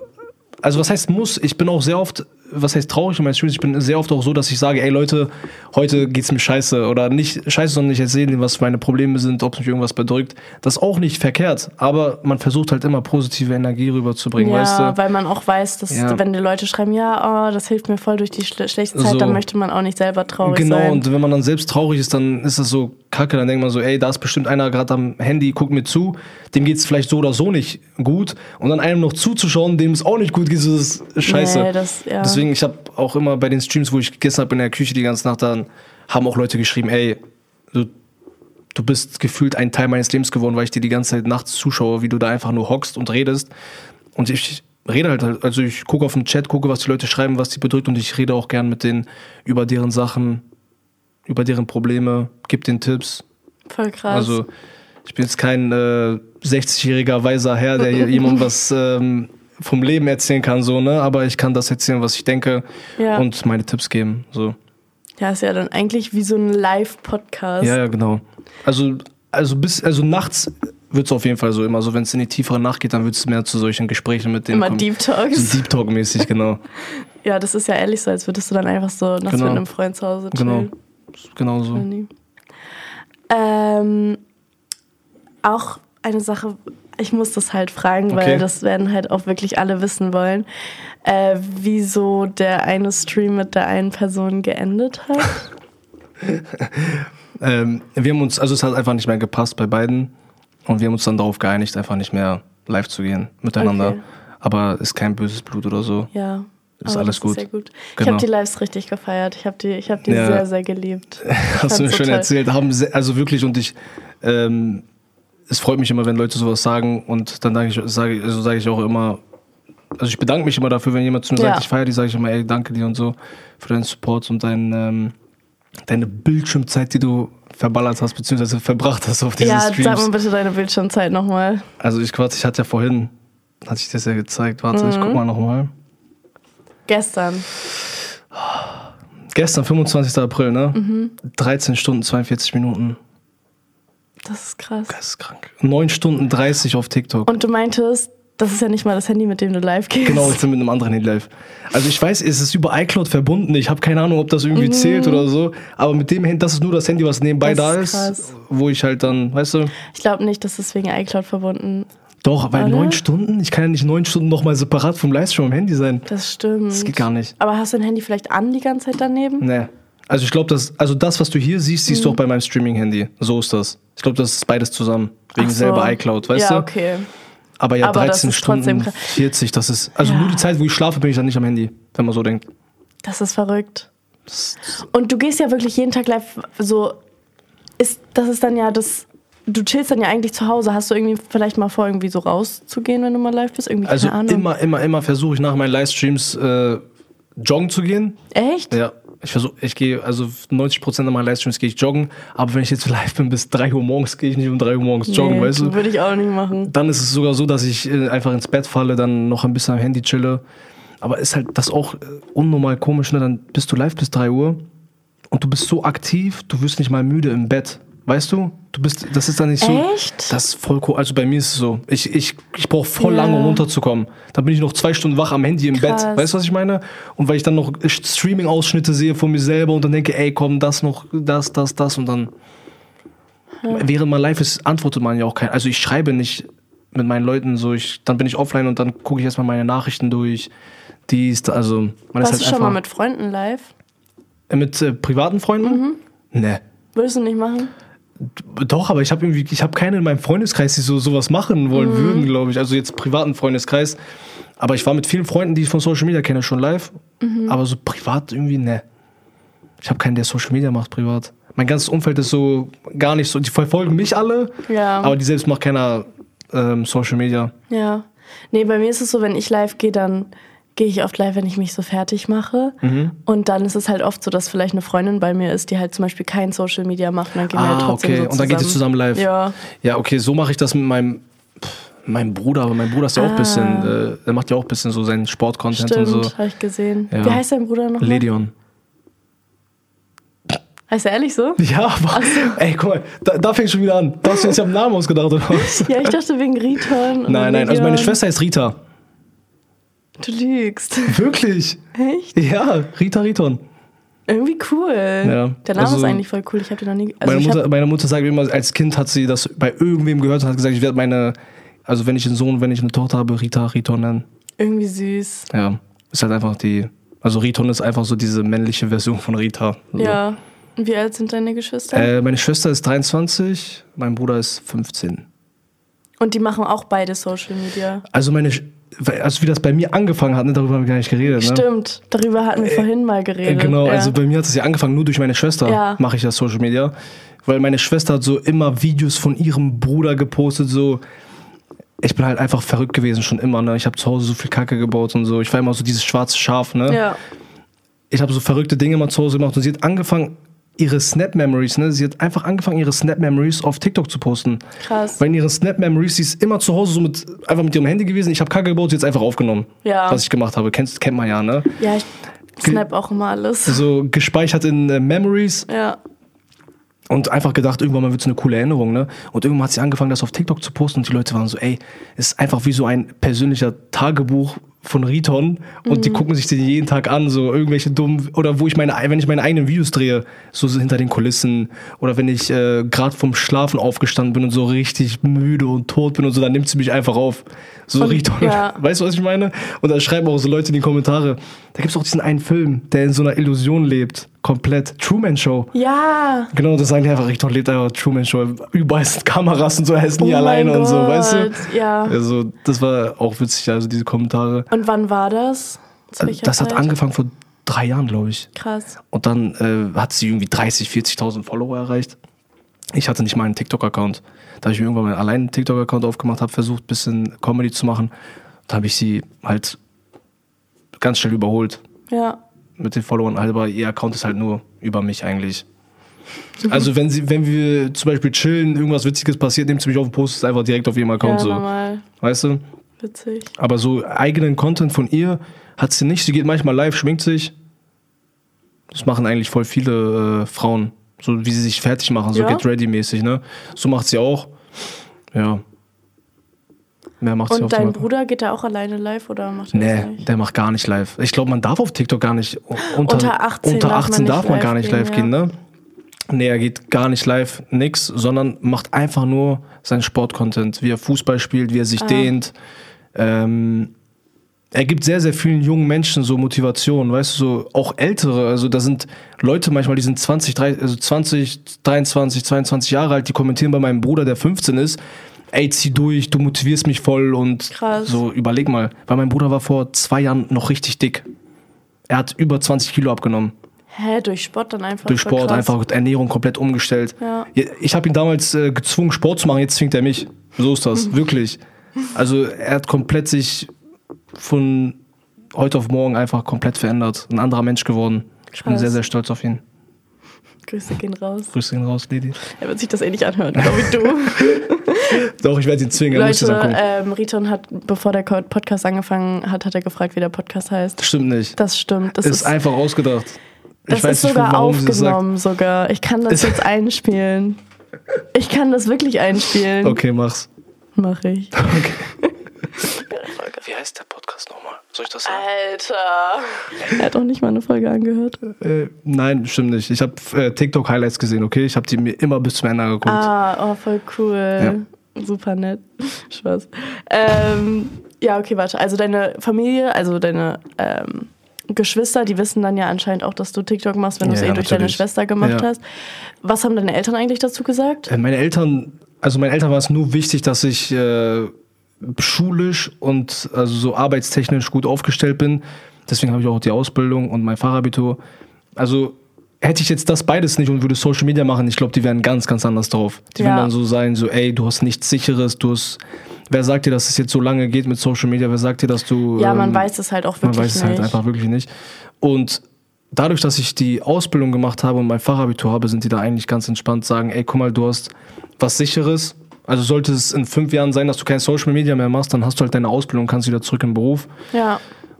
also was heißt muss? Ich bin auch sehr oft, was heißt traurig in meinen Streams, ich bin sehr oft auch so, dass ich sage, ey Leute, heute geht's mir scheiße. Oder nicht scheiße, sondern ich erzähle ihnen, was meine Probleme sind, ob mich irgendwas bedrückt. Das ist auch nicht verkehrt, aber man versucht halt immer positive Energie rüberzubringen, ja, weißt du? weil man auch weiß, dass Ja. wenn die Leute schreiben, ja, oh, das hilft mir voll durch die schle schlechte Zeit, So. dann möchte man auch nicht selber traurig Genau, sein. und wenn man dann selbst traurig ist, dann ist das so kacke. Dann denkt man so, ey, da ist bestimmt einer gerade am Handy, guckt mir zu, dem geht's vielleicht so oder so nicht gut. Und dann einem noch zuzuschauen, dem es auch nicht gut geht, so das ist scheiße. Nee, das- ja. Deswegen, ich habe auch immer bei den Streams, wo ich gegessen habe in der Küche die ganze Nacht, dann haben auch Leute geschrieben, ey, du, du bist gefühlt ein Teil meines Lebens geworden, weil ich dir die ganze Zeit nachts zuschaue, wie du da einfach nur hockst und redest. Und ich rede halt, halt also ich gucke auf den Chat, gucke, was die Leute schreiben, was die bedrückt und ich rede auch gern mit denen über deren Sachen, über deren Probleme, gib den Tipps. Voll krass. Also ich bin jetzt kein äh, 60-jähriger weiser Herr, der [laughs] jemandem was ähm, vom Leben erzählen kann, so, ne? Aber ich kann das erzählen, was ich denke Ja. und meine Tipps geben. So. ja, ist ja dann eigentlich wie so ein Live-Podcast. Ja, ja, genau. Also, also bis, also nachts wird es auf jeden Fall so immer so, wenn es in die tiefere Nacht geht, dann wird es mehr zu solchen Gesprächen mit denen Immer kommen. Deep Talks. So Deep Talk mäßig, genau. [laughs] Ja, das ist ja ehrlich so, als würdest du dann einfach so nachts Genau. mit einem Freund zu Hause Genau. chillen. Genau so. Funny. Ähm, auch eine Sache, ich muss das halt fragen, Okay. weil das werden halt auch wirklich alle wissen wollen, äh, wieso der eine Stream mit der einen Person geendet hat. [laughs] Ähm, wir haben uns, also es hat einfach nicht mehr gepasst bei beiden und wir haben uns dann darauf geeinigt, einfach nicht mehr live zu gehen miteinander. Okay. Aber ist kein böses Blut oder so. Ja. Ist aber alles das gut. Ist sehr gut. Ich Genau. habe die Lives richtig gefeiert. Ich habe die, ich hab die Ja. sehr, sehr geliebt. [laughs] Hast du mir so schön toll. erzählt. Haben sehr, also wirklich und ich, ähm, es freut mich immer, wenn Leute sowas sagen und dann sage ich, sage, also sage ich auch immer, also ich bedanke mich immer dafür, wenn jemand zu mir Ja. sagt, ich feiere die, sage ich immer, ey, danke dir und so für deinen Support und dein, ähm, deine Bildschirmzeit, die du verballert hast, beziehungsweise verbracht hast auf diesen Ja, sag Streams. mal bitte deine Bildschirmzeit nochmal. Also ich warte, ich hatte ja vorhin, hatte ich das ja gezeigt. Warte, ich Mhm. guck mal nochmal. Gestern. Gestern, 25. April, ne? Mhm. 13 Stunden 42 Minuten. Das ist krass. Geisteskrank. 9 Stunden 30 auf TikTok. Und du meintest, das ist ja nicht mal das Handy, mit dem du live gehst. Genau, ich bin mit einem anderen Handy live. Also ich weiß, es ist über iCloud verbunden. Ich habe keine Ahnung, ob das irgendwie zählt oder so. Aber mit dem Handy, das ist nur das Handy, was nebenbei Mhm. Das da ist ist, krass. wo ich halt dann, weißt du, Ich glaube nicht, dass es wegen iCloud verbunden doch, weil Oder? neun Stunden, ich kann ja nicht neun Stunden nochmal separat vom Livestream am Handy sein. Das stimmt. Das geht gar nicht. Aber hast du dein Handy vielleicht an die ganze Zeit daneben? Nee. Also ich glaube, das, also das, was du hier siehst, siehst Mhm. du auch bei meinem Streaming-Handy. So ist das. Ich glaube, das ist beides zusammen. Wegen so. selber iCloud, weißt ja, du? okay. Aber ja, Aber das 13 ist trotzdem Stunden, krass. 40, das ist. Also Ja. nur die Zeit, wo ich schlafe, bin ich dann nicht am Handy, wenn man so denkt. Das ist verrückt. Und du gehst ja wirklich jeden Tag live. So ist, das ist dann ja das du chillst dann ja eigentlich zu Hause. Hast du irgendwie vielleicht mal vor, irgendwie so rauszugehen, wenn du mal live bist? Irgendwie, Also Ahnung. immer, immer, immer versuche ich nach meinen Livestreams äh, joggen zu gehen. Echt? Ja, ich versuche, ich gehe, also 90% meiner Livestreams gehe ich joggen, aber wenn ich jetzt [laughs] live bin bis 3 Uhr morgens, gehe ich nicht um 3 Uhr morgens joggen, nee, weißt du? Würde ich auch nicht machen. Dann ist es sogar so, dass ich äh, einfach ins Bett falle, dann noch ein bisschen am Handy chille. Aber ist halt das auch äh, unnormal komisch, ne? Dann bist du live bis 3 Uhr und du bist so aktiv, du wirst nicht mal müde im Bett. Weißt du? Du bist, das ist dann nicht so. Echt? Das ist voll cool. Also bei mir ist es so. Ich, ich, ich brauche voll Ja. lange, um runterzukommen. Dann bin ich noch zwei Stunden wach am Handy im Krass. Bett. Weißt du, was ich meine? Und weil ich dann noch Streaming-Ausschnitte sehe von mir selber und dann denke, ey, komm, das noch, das, das, das und dann. Während man live ist, antwortet man ja auch kein. Also ich schreibe nicht mit meinen Leuten so, ich, dann bin ich offline und dann gucke ich erstmal meine Nachrichten durch. Dies, also man Warst ist du halt schon mal mit Freunden live? mit äh, privaten Freunden? Ne. Würdest du nicht machen? Doch, aber ich habe irgendwie, ich habe keine in meinem Freundeskreis, die so sowas machen wollen würden, glaube ich. Also jetzt privaten Freundeskreis. Aber ich war mit vielen Freunden, die ich von Social Media kenne, schon live. Aber so privat irgendwie, ne. Ich habe keinen, der Social Media macht privat. Mein ganzes Umfeld ist so gar nicht so. Die verfolgen mich alle, Ja. aber die selbst macht keiner ähm, Social Media. Ja. Nee, bei mir ist es so, wenn ich live gehe, dann gehe ich oft live, wenn ich mich so fertig mache. Mhm. Und dann ist es halt oft so, dass vielleicht eine Freundin bei mir ist, die halt zum Beispiel kein Social Media macht. Und dann gehen wir halt Ah, trotzdem okay. so Und dann geht ihr zusammen live. Ja. Ja, okay, so mache ich das mit meinem, pff, meinem Bruder. Aber mein Bruder ist ja auch ein bisschen, äh, der macht ja auch ein bisschen so seinen Sport-Content und so. habe ich gesehen. Ja. Wie heißt dein Bruder noch? Ledion. Heißt er ehrlich so? [laughs] Ja, aber, ey, guck mal, da, da fängt schon wieder an. Da hast du jetzt ja einen Namen ausgedacht, oder was? Ja, ich dachte wegen Riton. Nein, nein, also meine. Schwester heißt Rita. Du lügst. Wirklich? Echt? Ja, Rita Riton. Irgendwie cool. Ja, Der Name also- ist eigentlich voll cool. Ich habe den noch nie. Also meine, Mutter, meine Mutter sagt immer, als Kind hat sie das bei irgendwem gehört und hat gesagt, ich werde meine, also wenn ich einen Sohn, wenn ich eine Tochter habe, Rita Riton nennen. irgendwie süß. Ja, ist halt einfach die, also Riton ist einfach so diese männliche Version von Rita. So. Ja. Und wie alt sind deine Geschwister? Äh, meine Schwester ist 23, mein Bruder ist 15. Und die machen auch beide Social Media. Also meine, also wie das bei mir angefangen hat, ne, darüber haben wir gar nicht geredet. Ne? Stimmt, darüber hatten wir vorhin mal Äh, geredet. Genau, ja. also bei mir hat es ja angefangen, nur durch meine Schwester Ja. mache ich das Social Media. Weil meine Schwester hat so immer Videos von ihrem Bruder gepostet, so. Ich bin halt einfach verrückt gewesen, schon immer, ne? Ich habe zu Hause so viel Kacke gebaut und so. Ich war immer so dieses schwarze Schaf, ne? ja. Ich habe so verrückte Dinge mal zu Hause gemacht und sie hat angefangen, ihre Snap-Memories, ne? Sie hat einfach angefangen, ihre Snap-Memories auf TikTok zu posten. Krass. Weil in ihren Snap-Memories, sie ist immer zu Hause so mit, einfach mit ihrem Handy gewesen. Ich habe Kacke gebaut, sie hat einfach aufgenommen. Ja. Was ich gemacht habe. Kennst, kennt man ja, ne? Ja, ich snap auch immer alles. So gespeichert in äh, Memories. Ja. Und einfach gedacht, irgendwann mal wird es eine coole Erinnerung, ne? Und irgendwann hat sie angefangen, das auf TikTok zu posten und die Leute waren so, ey, ist einfach wie so ein persönlicher Tagebuch von Riton und Mhm. die gucken sich den jeden Tag an, so irgendwelche dummen, oder wo ich meine, wenn ich meine eigenen Videos drehe, so hinter den Kulissen oder wenn ich äh, gerade vom Schlafen aufgestanden bin und so richtig müde und tot bin und so, dann nimmt sie mich einfach auf. So Und- Riton, ja. [laughs] weißt du, was ich meine? Und dann schreiben auch so Leute in die Kommentare, da gibt es auch diesen einen Film, der in so einer Illusion lebt, komplett, Truman Show. Ja. Genau, das sagen die einfach, Richter lebt einfach Truman Show. Überall sind Kameras und so, er ist nie Oh alleine und so, weißt du? Ja. Also, das war auch witzig, also diese Kommentare. Und wann war das? Das hat Zeit? angefangen vor drei Jahren, glaube ich. Krass. Und dann äh, hat sie irgendwie 30, 40.000 Follower erreicht. Ich hatte nicht mal einen TikTok-Account. Da habe ich mir irgendwann mal allein einen TikTok-Account aufgemacht, habe versucht, ein bisschen Comedy zu machen. Da habe ich sie halt ganz schnell überholt Ja. mit den Followern, aber ihr Account ist halt nur über mich eigentlich. Also wenn sie, wenn wir zum Beispiel chillen, irgendwas Witziges passiert, nimmt sie mich auf und postet es einfach direkt auf ihrem Account ja, so. normal. Weißt du? Witzig. Aber so eigenen Content von ihr hat sie nicht. Sie geht manchmal live, schminkt sich. Das machen eigentlich voll viele äh, Frauen. So wie sie sich fertig machen, so Ja? get ready mäßig, ne? So macht sie auch. Ja. Mehr macht sie Und auf dein Bruder geht da auch alleine live oder macht er Nee, nicht? der macht gar nicht live. Ich glaube, man darf auf TikTok gar nicht. Unter, Unter 18 unter darf 18 man darf man gar nicht gehen, live gehen, ne? Nee, er geht gar nicht live, nix, sondern macht einfach nur seinen Sportcontent, wie er Fußball spielt, wie er Ah. sich dehnt. Ähm, er gibt sehr, sehr vielen jungen Menschen so Motivation, weißt du, so auch ältere. Also da sind Leute manchmal, die sind 20, 30, also 20, 23, 22 Jahre alt, die kommentieren bei meinem Bruder, der 15 ist. Ey, zieh durch, du motivierst mich voll und Krass. so, überleg mal. Weil mein Bruder war vor zwei Jahren noch richtig dick. Er hat über 20 Kilo abgenommen. Hä, durch Sport dann einfach? Durch Sport einfach Ernährung komplett umgestellt. Ja. Ich habe ihn damals äh, gezwungen, Sport zu machen, jetzt zwingt er mich. So ist das, [laughs] wirklich. Also er hat komplett sich von heute auf morgen einfach komplett verändert. Ein anderer Mensch geworden. Ich bin Krass. sehr, sehr stolz auf ihn. Grüße gehen raus. Grüße ihn raus, Lady. Er wird sich das eh nicht anhören, genau wie du. [laughs] Doch, ich werde ihn zwingen, Leute, ähm, Riton hat, bevor der Podcast angefangen hat, hat er gefragt, wie der Podcast heißt. Stimmt nicht. Das stimmt. Das ist, ist, einfach ausgedacht. das ist nicht, sogar das sagt. aufgenommen sogar. Ich kann das [laughs] jetzt einspielen. Ich kann das wirklich einspielen. Okay, mach's. Mach ich. [laughs] [laughs] Wie heißt der Podcast nochmal? Soll ich das Alter. Er hat auch nicht mal eine Folge angehört. Äh, nein, stimmt nicht. Ich habe äh, TikTok-Highlights gesehen, okay? Ich habe die mir immer bis zum Ende angeguckt. Ah, oh, voll cool. Super nett. Spaß. Ähm, ja, okay, warte. Also deine Familie, also deine ähm, Geschwister, die wissen dann ja anscheinend auch, dass du TikTok machst, wenn du es Ja, eh ja, durch deine. Schwester gemacht Ja. hast. Was haben deine Eltern eigentlich dazu gesagt? Äh, meine Eltern, also meinen Eltern war es nur wichtig, dass ich äh, schulisch und also so arbeitstechnisch gut aufgestellt bin. Deswegen habe ich auch die Ausbildung und mein Fachabitur. Also hätte ich jetzt das beides nicht und würde Social Media machen, ich glaube, die wären ganz, ganz anders drauf. Die Ja. würden dann so sein, so, ey, du hast nichts Sicheres, du hast. Wer sagt dir, dass es jetzt so lange geht mit Social Media? Wer sagt dir, dass du. Ja, man ähm, weiß es halt auch Man wirklich weiß es nicht. halt einfach wirklich nicht. Und dadurch, dass ich die Ausbildung gemacht habe und mein Fachabitur habe, sind die da eigentlich ganz entspannt, sagen, ey, guck mal, du hast was Sicheres. Also sollte es in fünf Jahren sein, dass du kein Social Media mehr machst, dann hast du halt deine Ausbildung, kannst wieder zurück im Beruf. Ja,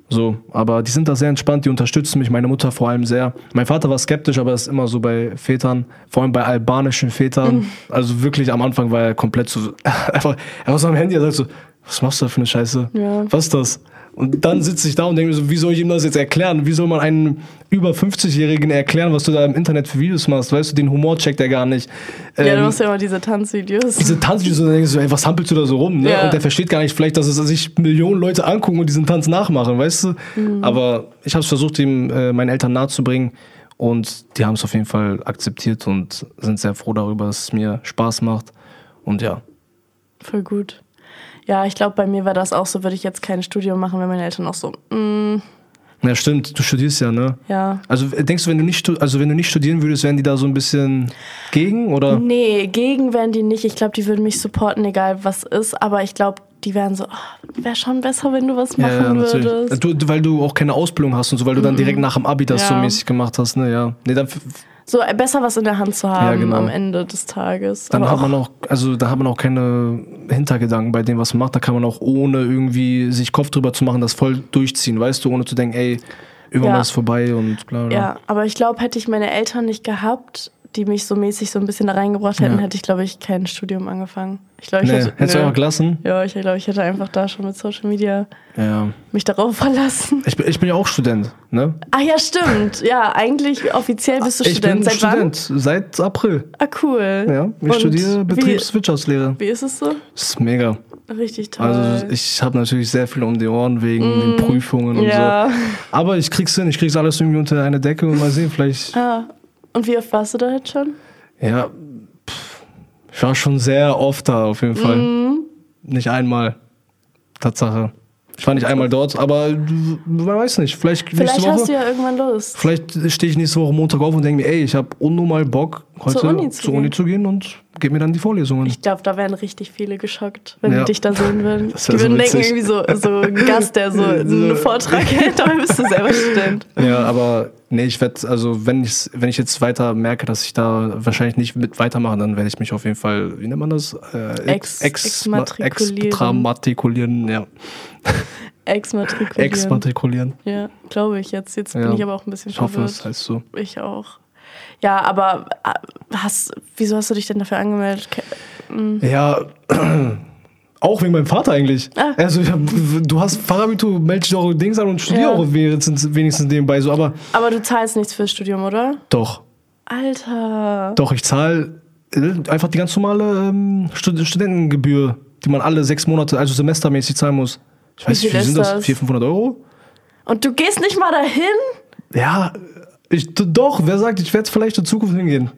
So, aber die sind da sehr entspannt, die unterstützen mich, meine Mutter vor allem sehr. Mein Vater war skeptisch, aber ist immer so bei Vätern, vor allem bei albanischen Vätern. Mhm. [laughs] Also wirklich am Anfang war er komplett so, [laughs] einfach, er war so am Handy, er sagt so, was machst du da für eine Scheiße? Ja. Was ist das? Und dann sitze ich da und denke mir so, wie soll ich ihm das jetzt erklären? Wie soll man einem über 50-Jährigen erklären, was du da im Internet für Videos machst? Weißt du, den Humor checkt er gar nicht. ja, du Ähm, machst ja immer diese Tanzvideos. diese Tanzvideos und dann denkst du, ey, was hampelst du da so rum? Ne? Ja. Und der versteht gar nicht vielleicht, dass es sich Millionen Leute angucken und diesen Tanz nachmachen, weißt du? Mhm. Aber ich habe es versucht, ihm äh, meinen Eltern nahezubringen und die haben es auf jeden Fall akzeptiert und sind sehr froh darüber, dass es mir Spaß macht. Und ja, Voll gut. Ja, ich glaube, bei mir war das auch so, würde ich jetzt kein Studium machen, wenn meine Eltern auch so, mm, ja stimmt, du studierst ja, ne? ja. Also denkst du, wenn du nicht, also wenn du nicht studieren würdest, wären die da so ein bisschen gegen oder? Nee, gegen wären die nicht. Ich glaube, die würden mich supporten, egal was ist. Aber ich glaube, die wären so, oh, wäre schon besser, wenn du was machen würdest. Du, du, weil du auch keine Ausbildung hast und so, weil du dann direkt nach dem Abi das Ja. so mäßig gemacht hast, ne? Ja. Nee, dann, So äh, besser was in der Hand zu haben genau. am Ende des Tages. Dann Aber hat man auch, also da hat man auch keine Hintergedanken bei dem, was man macht. Da kann man auch ohne irgendwie sich Kopf drüber zu machen, das voll durchziehen, weißt du, ohne zu denken, ey, irgendwann Ja. ist es vorbei und bla bla. ja, aber ich glaube, hätte ich meine Eltern nicht gehabt, die mich so mäßig so ein bisschen da reingebracht hätten, Ja. hätte ich, glaube ich, kein Studium angefangen. Ich glaube, ich Nee, hätte. hättest du nö. einfach gelassen? Ja, ich glaube, ich hätte einfach da schon mit Social Media Ja. mich darauf verlassen. Ich bin, ich bin ja auch Student, ne? Ah ja, stimmt. Ja, eigentlich offiziell bist du ich Student. bin Seit Student, seit April. wann? Ah, cool. Ja, ich Und studiere wie- Betriebswirtschaftslehre. Wie ist es so? Das ist mega. Richtig toll. Also ich habe natürlich sehr viel um die Ohren wegen den Prüfungen und Mm. ja. so. Aber ich krieg's hin, ich krieg's alles irgendwie unter eine Decke und mal sehen, vielleicht. Ah. Und wie oft warst du da jetzt schon? Ja, pff, ich war schon sehr oft da auf jeden Fall. Mhm. Nicht einmal. Tatsache. Ich war nicht einmal dort, aber man weiß nicht. Vielleicht, Vielleicht nächste hast Woche. du ja irgendwann Lust. Vielleicht stehe ich nächste Woche Montag auf und denke mir, ey, ich habe unnormal Bock, heute Zur Uni zu zur Uni zu gehen und gebe mir dann die Vorlesungen. Ich glaube, da wären richtig viele geschockt, wenn Ja. die dich da sehen würden. Die wär so würden denken, irgendwie so, so ein Gast, der so [laughs] einen Vortrag hält, dabei bist du selber Student. Ja, aber nee, ich werde, also wenn ich, wenn ich jetzt weiter merke, dass ich da wahrscheinlich nicht mit weitermache, dann werde ich mich auf jeden Fall, wie nennt man das? Äh, Ex- exmatrikulieren. Extramatrikulieren, ja. Exmatrikulieren. Exmatrikulieren. Ja, glaube ich jetzt. Jetzt Ja. bin ich aber auch ein bisschen Ich hoffe, verwirrt. es heißt so. Ich auch. Ja, aber äh, hast, wieso hast du dich denn dafür angemeldet? Ke- Ja, [clears throat] auch wegen meinem Vater eigentlich. Ah. Also, hab, du hast Fachabitur, melde dich doch Dings an und studier Ja. auch wenigstens, wenigstens nebenbei so, aber Aber du zahlst nichts fürs Studium, oder? doch. Alter. Doch, ich zahle einfach die ganz normale ähm, Stud Studentengebühr, die man alle sechs Monate, also semestermäßig zahlen muss. Ich weiß Wie nicht, viel wie sind ist das? das? 400, 500 Euro? Und du gehst nicht mal dahin? Ja, ich, doch, wer sagt, ich werde vielleicht in Zukunft hingehen.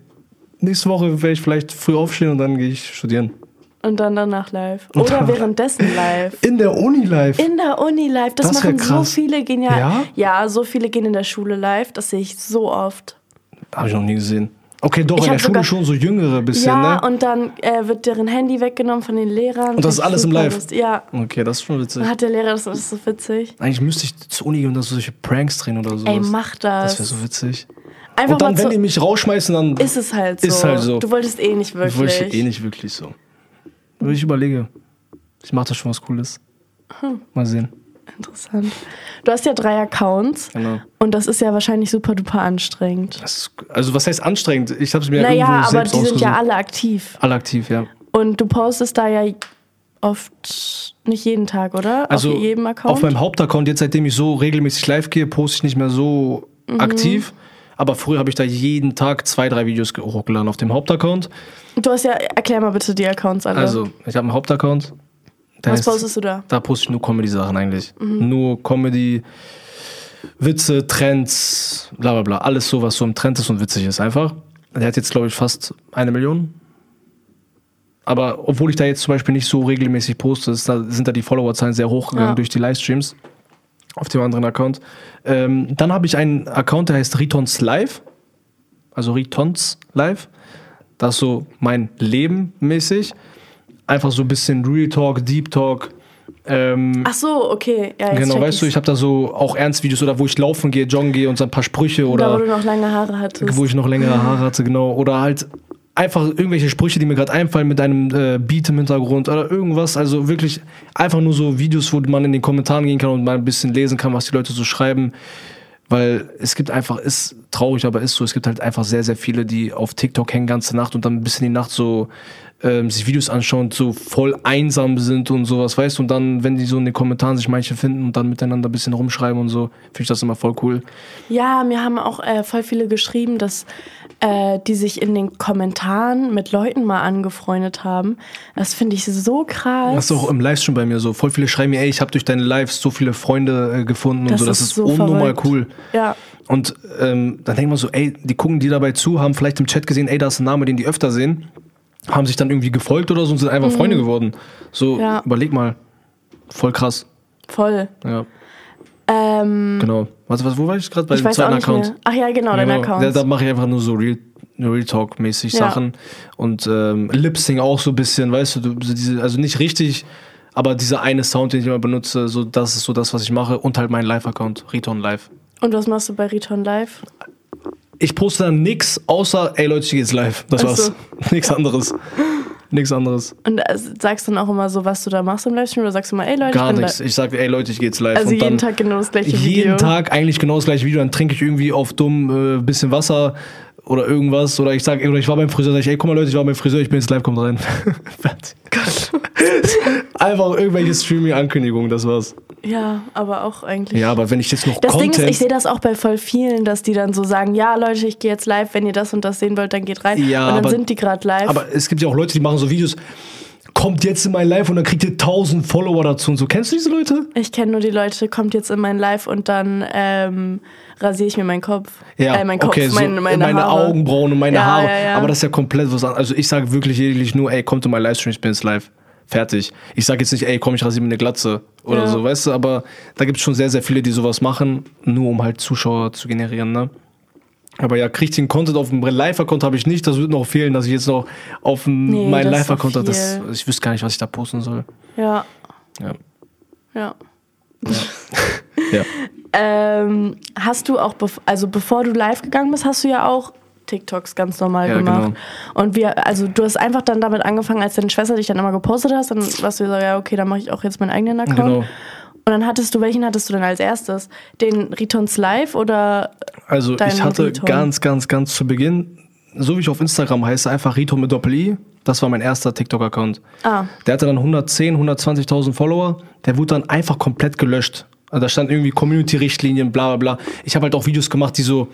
Nächste Woche werde ich vielleicht früh aufstehen und dann gehe ich studieren. Und dann danach live. Oder währenddessen [laughs] live. In der Uni live. In der Uni live. Das, Das machen so viele ja, Ja? ja. so viele gehen in der Schule live. Das sehe ich so oft. Habe ich noch nie gesehen. Okay, doch, Ich in der Schule schon so jüngere bisschen, ja, ne? und dann äh, wird deren Handy weggenommen von den Lehrern. Und das ist alles im Live? lustig. Ja. Okay, das ist schon witzig. Dann hat der Lehrer das, das ist so witzig. Eigentlich müsste ich zur Uni gehen und da so solche Pranks drehen oder so. Ey, mach das. Das wäre so witzig. Einfach Und dann, wenn zu, die mich rausschmeißen, dann ist es halt so. Ist halt so. Du wolltest eh nicht wirklich. wollte ich eh nicht wirklich so. Aber ich überlege. Ich mache da schon was Cooles. Hm. Mal sehen. Interessant. Du hast ja drei Accounts Genau. und das ist ja wahrscheinlich super duper anstrengend. Das also was heißt anstrengend? Ich habe es mir Naja, irgendwo aber selbst die sind ja alle aktiv. alle aktiv, ja. Und du postest da ja oft nicht jeden Tag, oder? Also auf jedem Account? auf meinem Hauptaccount, jetzt seitdem ich so regelmäßig live gehe, poste ich nicht mehr so Mhm. aktiv. Aber früher habe ich da jeden Tag zwei, drei Videos ge- hochgeladen auf dem Hauptaccount. du hast ja, erklär mal bitte die Accounts alle. Also, ich habe einen Hauptaccount. Der Was postest du da? Da poste ich nur Comedy-Sachen eigentlich. Mhm. Nur Comedy, Witze, Trends, bla bla bla. Alles so, was so im Trend ist und witzig ist einfach. Der hat jetzt, glaube ich, fast eine Million. Aber obwohl ich da jetzt zum Beispiel nicht so regelmäßig poste, da, sind da die Followerzahlen sehr hochgegangen Ja. durch die Livestreams auf dem anderen Account. Ähm, dann habe ich einen Account, der heißt Ritons Live. Also Ritons Live. Das ist so mein Leben mäßig. Einfach so ein bisschen Real Talk, Deep Talk. Ähm, Ach so, okay. Ja, genau, weißt du, ich habe da so auch Ernstvideos oder wo ich laufen gehe, joggen gehe und so ein paar Sprüche Da, wo oder du noch lange Haare hattest. wo ich noch längere Haare hatte, genau. Oder halt einfach irgendwelche Sprüche, die mir gerade einfallen mit einem äh, Beat im Hintergrund oder irgendwas. Also wirklich einfach nur so Videos, wo man in den Kommentaren gehen kann und mal ein bisschen lesen kann, was die Leute so schreiben. Weil es gibt einfach, ist traurig, aber ist so, es gibt halt einfach sehr, sehr viele, die auf TikTok hängen ganze Nacht und dann ein bisschen die Nacht so ähm, sich Videos anschauen und so voll einsam sind und sowas, weißt du? Und dann, wenn die so in den Kommentaren sich manche finden und dann miteinander ein bisschen rumschreiben und so, finde ich das immer voll cool. Ja, mir haben auch äh, voll viele geschrieben, dass äh, die sich in den Kommentaren mit Leuten mal angefreundet haben. Das finde ich so krass. Das ist auch im Livestream bei mir so. Voll viele schreiben mir, ey, ich habe durch deine Lives so viele Freunde äh, gefunden und Das so. Das ist ist, so unnormal verrückt. cool. Ja. Und ähm, dann denkt man so, ey, die gucken dir dabei zu, haben vielleicht im Chat gesehen, ey, da ist ein Name, den die öfter sehen, haben sich dann irgendwie gefolgt oder so und sind einfach Freunde geworden. So, Mhm. Ja. überleg mal. Voll krass. Voll. Ja, Ähm, genau. Was, was, wo war ich gerade? Bei ich auch zweiten Account. Ach ja, genau, dein Genau. Account. Da, da mache ich einfach nur so Real, Real Talk-mäßig Ja. Sachen. Und ähm, Lip-Sync auch so ein bisschen, weißt du, du so diese, also nicht richtig, aber dieser eine Sound, den ich immer benutze, so das ist so das, was ich mache. Und halt mein Live-Account, Return Live. Und was machst du bei Return Live? Ich poste dann nix, außer, ey Leute, ich geh jetzt live. Das war's. so. [laughs] Nix anderes. Nix anderes. Und äh, sagst dann auch immer so, was du da machst im Livestream oder sagst du immer, ey Leute, Gar ich bin nichts. Ich sage, ey Leute, ich geh jetzt live. Also und jeden dann Tag genau das gleiche jeden Video. Tag eigentlich genau das gleiche Video. Dann trinke ich irgendwie auf dumm äh, bisschen Wasser oder irgendwas. Oder ich sage, oder ich war beim Friseur, sag ich, ey, guck mal Leute, ich war beim Friseur, ich bin jetzt live, kommt rein. [laughs] Fertig. [laughs] Einfach irgendwelche Streaming-Ankündigungen, das war's. Ja, aber auch eigentlich. Ja, aber wenn ich jetzt noch Das Content... Ding ist, ich sehe das auch bei voll vielen, dass die dann so sagen, ja Leute, ich gehe jetzt live, wenn ihr das und das sehen wollt, dann geht rein. Ja, und dann aber- sind die gerade live. aber es gibt ja auch Leute, die machen so Videos, kommt jetzt in mein Live und dann kriegt ihr 1000 Follower dazu und so. Kennst du diese Leute? ich kenne nur die Leute, kommt jetzt in mein Live und dann ähm, rasiere ich mir meinen Kopf. Ja, äh, mein Kopf, okay, so meine, meine, meine. Augenbrauen und meine Ja, Haare. ja, ja. Aber das ist ja komplett was anderes. Also ich sage wirklich lediglich nur, ey, kommt in mein Livestream, ich bin jetzt live. Fertig. Ich sage jetzt nicht, ey, komm, ich rasiere mir eine Glatze oder Ja. so, weißt du, aber da gibt es schon sehr, sehr viele, die sowas machen, nur um halt Zuschauer zu generieren, ne? Aber ja, richtigen Content auf dem Live-Account habe ich nicht. Das wird noch fehlen, dass ich jetzt noch auf Nee, meinen Live-Account habe. Ich wüsste gar nicht, was ich da posten soll. Ja, Ja. ja. ja. [laughs] Ähm, hast du auch, also bevor du live gegangen bist, hast du ja auch TikToks ganz normal Ja, gemacht. genau. Und wir, also du hast einfach dann damit angefangen, als deine Schwester dich dann immer gepostet hast, dann warst du so, ja, okay, dann mache ich auch jetzt meinen eigenen Account. Genau. Und dann hattest du, welchen hattest du denn als erstes? Den Ritons Live oder Also ich hatte Riton. ganz, ganz, ganz zu Beginn, so wie ich auf Instagram heiße, einfach Rito mit Doppel-I. Das war mein erster TikTok-Account. Ah. Der hatte dann 110, 120.000 Follower. Der wurde dann einfach komplett gelöscht. Also da stand irgendwie Community-Richtlinien, bla bla bla. Ich habe halt auch Videos gemacht, die so,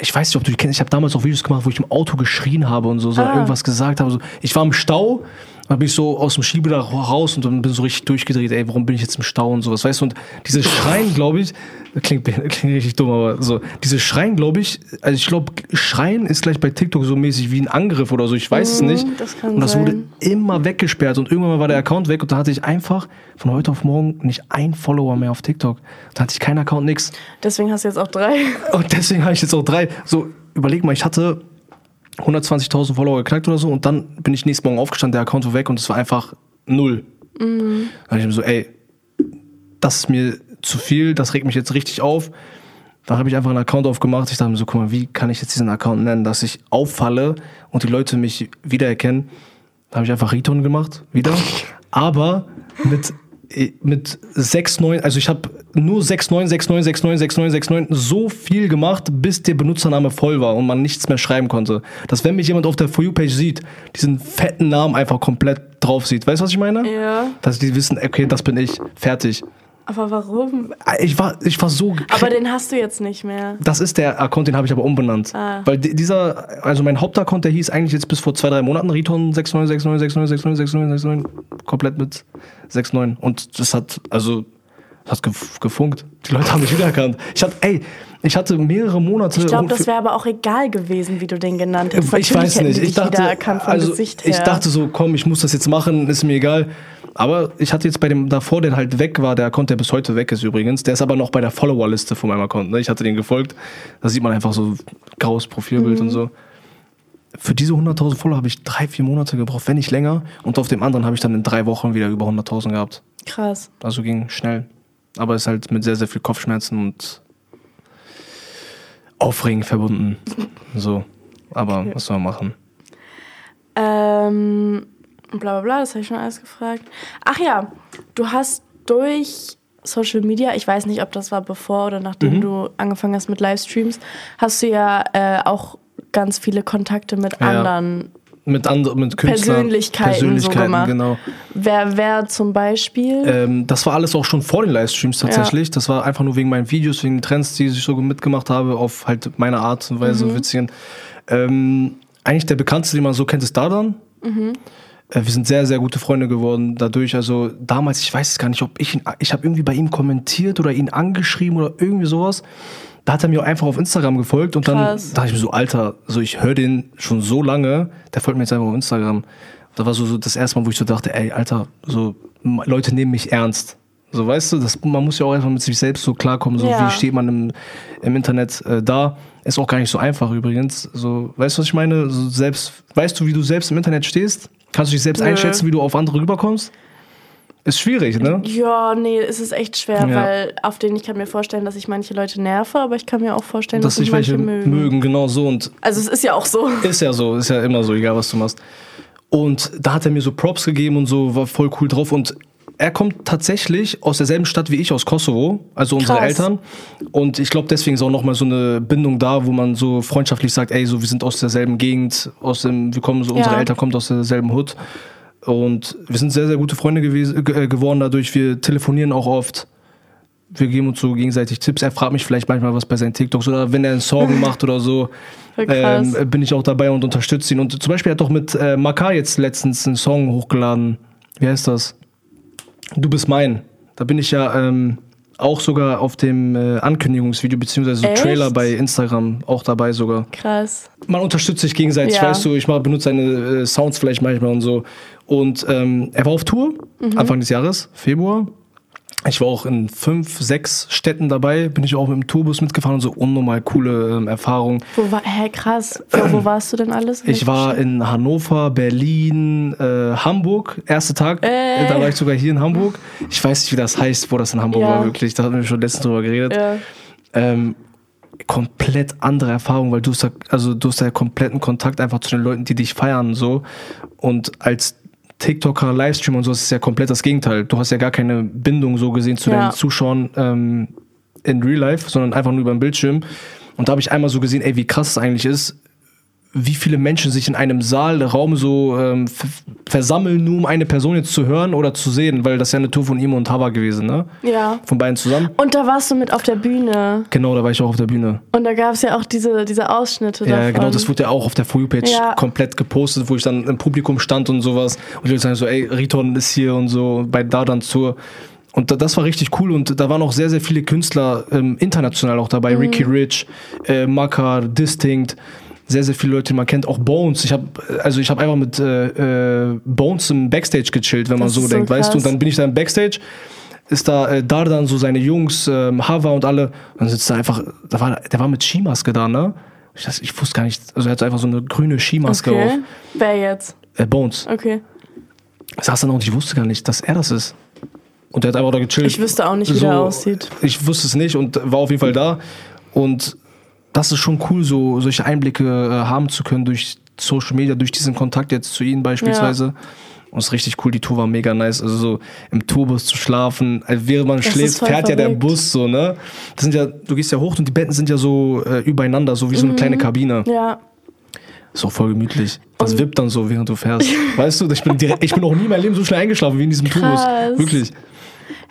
ich weiß nicht, ob du die kennst, ich habe damals auch Videos gemacht, wo ich im Auto geschrien habe und so, so Ah. irgendwas gesagt habe. So. Ich war im Stau Dann bin ich so aus dem Schiebedach raus und dann bin so richtig durchgedreht, ey, warum bin ich jetzt im Stau und sowas, weißt du? Und dieses Schreien, glaube ich, klingt, [laughs] klingt richtig dumm, aber so, dieses Schreien, glaube ich, also ich glaube, Schreien ist gleich bei TikTok so mäßig wie ein Angriff oder so, ich weiß es nicht. das kann und das sein. wurde immer weggesperrt und irgendwann war der Account weg und da hatte ich einfach von heute auf morgen nicht ein Follower mehr auf TikTok. Da hatte ich keinen Account, nix. Deswegen hast du jetzt auch drei. Und deswegen habe ich jetzt auch drei. So, überleg mal, ich hatte 120.000 Follower geknackt oder so und dann bin ich nächsten Morgen aufgestanden, der Account war weg und es war einfach null. Mhm. Da habe ich mir so, ey, das ist mir zu viel, das regt mich jetzt richtig auf. Dann habe ich einfach einen Account aufgemacht. Ich dachte mir so, guck mal, wie kann ich jetzt diesen Account nennen, dass ich auffalle und die Leute mich wiedererkennen. Da habe ich einfach Riton gemacht, wieder. [laughs] Aber mit, mit 6,9, also ich habe nur 6,9, 6,9, 6,9, 6,9, 6,9 so viel gemacht, bis der Benutzername voll war und man nichts mehr schreiben konnte. Dass wenn mich jemand auf der For You-Page sieht, diesen fetten Namen einfach komplett drauf sieht. Weißt du, was ich meine? Ja. Dass die wissen, okay, das bin ich, fertig. Aber warum? Ich war, ich war so. Aber den hast du jetzt nicht mehr. Das ist der Account, den habe ich aber umbenannt. Ah. Weil di- dieser, also mein Hauptaccount, der hieß eigentlich jetzt bis vor zwei, drei Monaten Riton 6969696969 komplett mit 69. Und das hat, also, das hat gef gefunkt. Die Leute haben mich wiedererkannt. Ich hatte, ey, ich hatte mehrere Monate. Ich glaube, das wäre aber auch egal gewesen, wie du den genannt hast. ich weiß nicht. Ich dachte, also, ich dachte so, komm, ich muss das jetzt machen, ist mir egal. Aber ich hatte jetzt bei dem davor, der halt weg war, der Account, der bis heute weg ist übrigens, der ist aber noch bei der Follower-Liste von meinem Account. Ne? Ich hatte den gefolgt. Da sieht man einfach so graues Profilbild Mhm. und so. Für diese 100.000 Follower habe ich drei, vier Monate gebraucht, wenn nicht länger. Und auf dem anderen habe ich dann in drei Wochen wieder über 100.000 gehabt. Krass. Also ging schnell. Aber ist halt mit sehr, sehr viel Kopfschmerzen und Aufregen verbunden. So. Aber was soll man machen? Ähm, bla bla bla, das habe ich schon alles gefragt. Ach ja, du hast durch Social Media, ich weiß nicht, ob das war bevor oder nachdem Mhm. du angefangen hast mit Livestreams, hast du ja äh, auch ganz viele Kontakte mit Ja. anderen. Mit, andre, mit Künstlern. Persönlichkeiten so Persönlichkeiten, gemacht. genau. Wer, wer zum Beispiel? Ähm, das war alles auch schon vor den Livestreams tatsächlich. Das war einfach nur wegen meinen Videos, wegen den Trends, die ich so mitgemacht habe, auf halt meine Art und Weise, Mhm. witzigen. Ähm, eigentlich der bekannteste, den man so kennt, ist Dardan. Mhm. Äh, wir sind sehr, sehr gute Freunde geworden dadurch. Also damals, ich weiß es gar nicht, ob ich ihn, ich habe irgendwie bei ihm kommentiert oder ihn angeschrieben oder irgendwie sowas. Da hat er mir auch einfach auf Instagram gefolgt und dann Krass. dachte ich mir so, Alter, so ich höre den schon so lange, der folgt mir jetzt einfach auf Instagram. Das war so, so das erste Mal, wo ich so dachte, ey, Alter, so Leute nehmen mich ernst. So, weißt du, das, man muss ja auch erstmal mit sich selbst so klarkommen, so Ja. wie steht man im, im Internet äh, da. Ist auch gar nicht so einfach übrigens. So, weißt du, was ich meine? So selbst, weißt du, wie du selbst im Internet stehst? Kannst du dich selbst Nö. einschätzen, wie du auf andere rüberkommst? Ist schwierig, ne? ja, nee, es ist echt schwer, Ja. weil auf den ich kann mir vorstellen, dass ich manche Leute nerve, aber ich kann mir auch vorstellen, Dass dass, sich ich manche welche mögen. mögen, genau so. Und Also es ist ja auch so. Ist ja so, ist ja immer so, egal was du machst. Und da hat er mir so Props gegeben und so, war voll cool drauf. Und er kommt tatsächlich aus derselben Stadt wie ich, aus Kosovo, also unsere Krass. Eltern. Und ich glaube, deswegen ist auch nochmal so eine Bindung da, wo man so freundschaftlich sagt, ey, so wir sind aus derselben Gegend, aus dem, wir kommen so, unsere Ja. Eltern kommen aus derselben Hood. Und wir sind sehr, sehr gute Freunde gewesen, ge- äh, geworden dadurch. Wir telefonieren auch oft. Wir geben uns so gegenseitig Tipps. Er fragt mich vielleicht manchmal was bei seinen TikToks oder wenn er einen Song [laughs] macht oder so, ähm, bin ich auch dabei und unterstütze ihn. Und zum Beispiel hat doch mit äh, Maka jetzt letztens einen Song hochgeladen. Wie heißt das? Du bist mein. Da bin ich ja ähm, auch sogar auf dem äh, Ankündigungsvideo beziehungsweise so Echt? Trailer bei Instagram auch dabei sogar. Krass. Man unterstützt sich gegenseitig, Ja. weißt du. Ich mach, benutze seine äh, Sounds vielleicht manchmal und so. Und ähm, er war auf Tour Mhm. Anfang des Jahres, Februar. Ich war auch in fünf, sechs Städten dabei, bin ich auch mit dem Tourbus mitgefahren und so unnormal coole ähm, Erfahrungen. Wo war, hä, krass. Wo, wo warst du denn alles? Ich war in Hannover, Berlin, äh, Hamburg, erster Tag. Ey. Da war ich sogar hier in Hamburg. Ich weiß nicht, wie das heißt, wo das in Hamburg Ja. war, wirklich. Da hatten wir schon letztens drüber geredet. Ja. Ähm, komplett andere Erfahrung, weil du hast da, also du hast da kompletten Kontakt einfach zu den Leuten, die dich feiern, so. Und als TikToker, Livestreamer und so ist es ja komplett das Gegenteil. Du hast ja gar keine Bindung so gesehen zu Ja. deinen Zuschauern ähm, in Real Life, sondern einfach nur über den Bildschirm. Und da habe ich einmal so gesehen, ey, wie krass es eigentlich ist, wie viele Menschen sich in einem Saal, Raum so ähm, versammeln, nur um eine Person jetzt zu hören oder zu sehen, weil das ist ja eine Tour von Imo und Hava gewesen, ne? Ja. Von beiden zusammen. Und da warst du mit auf der Bühne. Genau, da war ich auch auf der Bühne. Und da gab es ja auch diese, diese Ausschnitte Ja, davon. genau, das wurde ja auch auf der For You-Page Ja. komplett gepostet, wo ich dann im Publikum stand und sowas. Und die Leute sagen so, ey, Riton ist hier und so bei Dardan Tour. Und da- das war richtig cool und da waren auch sehr, sehr viele Künstler ähm, international auch dabei. Mhm. Ricky Rich, äh, Makar, Distinct, sehr, sehr viele Leute, die man kennt. Auch Bones. Ich habe also ich habe einfach mit äh, äh, Bones im Backstage gechillt, wenn man Das so ist so denkt, weißt du. Und krass. dann bin ich da im Backstage, ist da äh, Dardan, so seine Jungs, ähm, Hava und alle. Und dann sitzt da einfach, da war, der war mit Skimaske da, ne? Ich, das, ich wusste gar nicht, also er hatte einfach so eine grüne Skimaske auf. Okay. Wer jetzt? Äh, Bones. Okay. Ich saß dann und ich wusste gar nicht, dass er das ist. Und der hat einfach da gechillt. Ich wüsste auch nicht, wie der aussieht. Ich wusste es nicht und war auf jeden Fall da. Und das ist schon cool, so solche Einblicke äh, haben zu können durch Social Media, durch diesen Kontakt jetzt zu ihnen beispielsweise. Und es ist richtig cool, die Tour war mega nice. Also so im Tourbus zu schlafen, äh, während man Das schläft, ist fährt ja der verrückt. Bus so, ne? Das sind ja, du gehst ja hoch und die Betten sind ja so äh, übereinander, so wie so eine kleine Kabine. Ja. So voll gemütlich. Das wippt dann so, während du fährst. [laughs] weißt du, ich bin, direkt, ich bin noch nie in meinem Leben so schnell eingeschlafen wie in diesem Tourbus. Krass. Wirklich.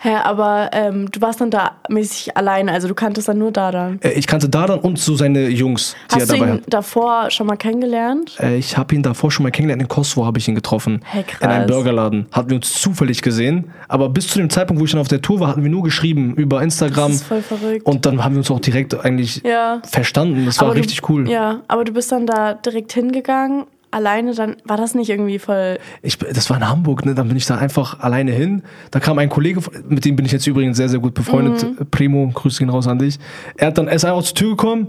Hä, aber ähm, du warst dann da mäßig alleine, also du kanntest dann nur da dann. Äh, ich kannte Dardan und so seine Jungs, die Hast er du dabei ihn hat. davor schon mal kennengelernt? Äh, ich habe ihn davor schon mal kennengelernt. In Kosovo habe ich ihn getroffen. Hey, krass. In einem Burgerladen. Hatten wir uns zufällig gesehen. Aber bis zu dem Zeitpunkt, wo ich dann auf der Tour war, hatten wir nur geschrieben über Instagram. Das ist voll verrückt. Und dann haben wir uns auch direkt eigentlich ja. verstanden. Das war Aber du- richtig cool. Ja, aber du bist dann da direkt hingegangen, alleine, dann war das nicht irgendwie voll. Ich, das war in Hamburg, ne? Dann bin ich da einfach alleine hin. Da kam ein Kollege, mit dem bin ich jetzt übrigens sehr, sehr gut befreundet. Mhm. Primo, Grüße gehen raus an dich. Er hat dann, er ist einfach zur Tür gekommen.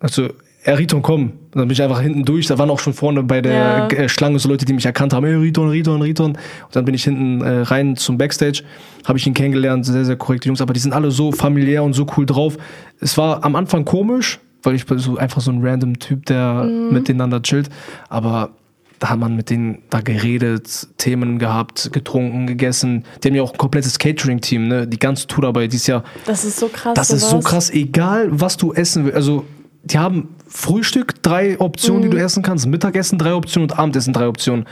Also, er Riton, komm. Und dann bin ich einfach hinten durch. Da waren auch schon vorne bei der Ja. äh, Schlange so Leute, die mich erkannt haben. Hey, Riton, Riton, Riton. Und dann bin ich hinten äh, rein zum Backstage. Habe ich ihn kennengelernt. Sehr, sehr korrekte Jungs. Aber die sind alle so familiär und so cool drauf. Es war am Anfang komisch, weil ich bin so einfach so ein random Typ, der miteinander chillt. Aber da hat man mit denen da geredet, Themen gehabt, getrunken, gegessen. Die haben ja auch ein komplettes Catering-Team, ne? Die ganze Tour dabei. Dieses Jahr Das ist so krass. das ist so krass, egal was du essen willst. Also, die haben Frühstück, drei Optionen, die du Mhm. essen kannst, Mittagessen, drei Optionen und Abendessen, drei Optionen.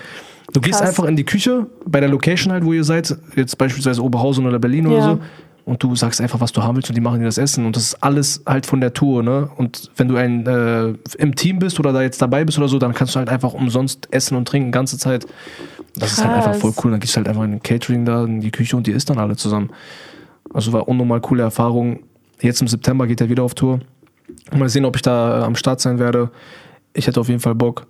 Du gehst Krass. einfach in die Küche, bei der Location halt, wo ihr seid, jetzt beispielsweise Oberhausen oder Berlin oder Ja. so, und du sagst einfach, was du haben willst und die machen dir das Essen. Und das ist alles halt von der Tour, ne? Und wenn du ein, äh, im Team bist oder da jetzt dabei bist oder so, dann kannst du halt einfach umsonst essen und trinken, ganze Zeit. Das ist halt einfach Krass. voll cool. Dann gehst du halt einfach in den Catering da, in die Küche und die isst dann alle zusammen. Also war unnormal coole Erfahrung. Jetzt im September geht er wieder auf Tour. Mal sehen, ob ich da äh, am Start sein werde. Ich hätte auf jeden Fall Bock.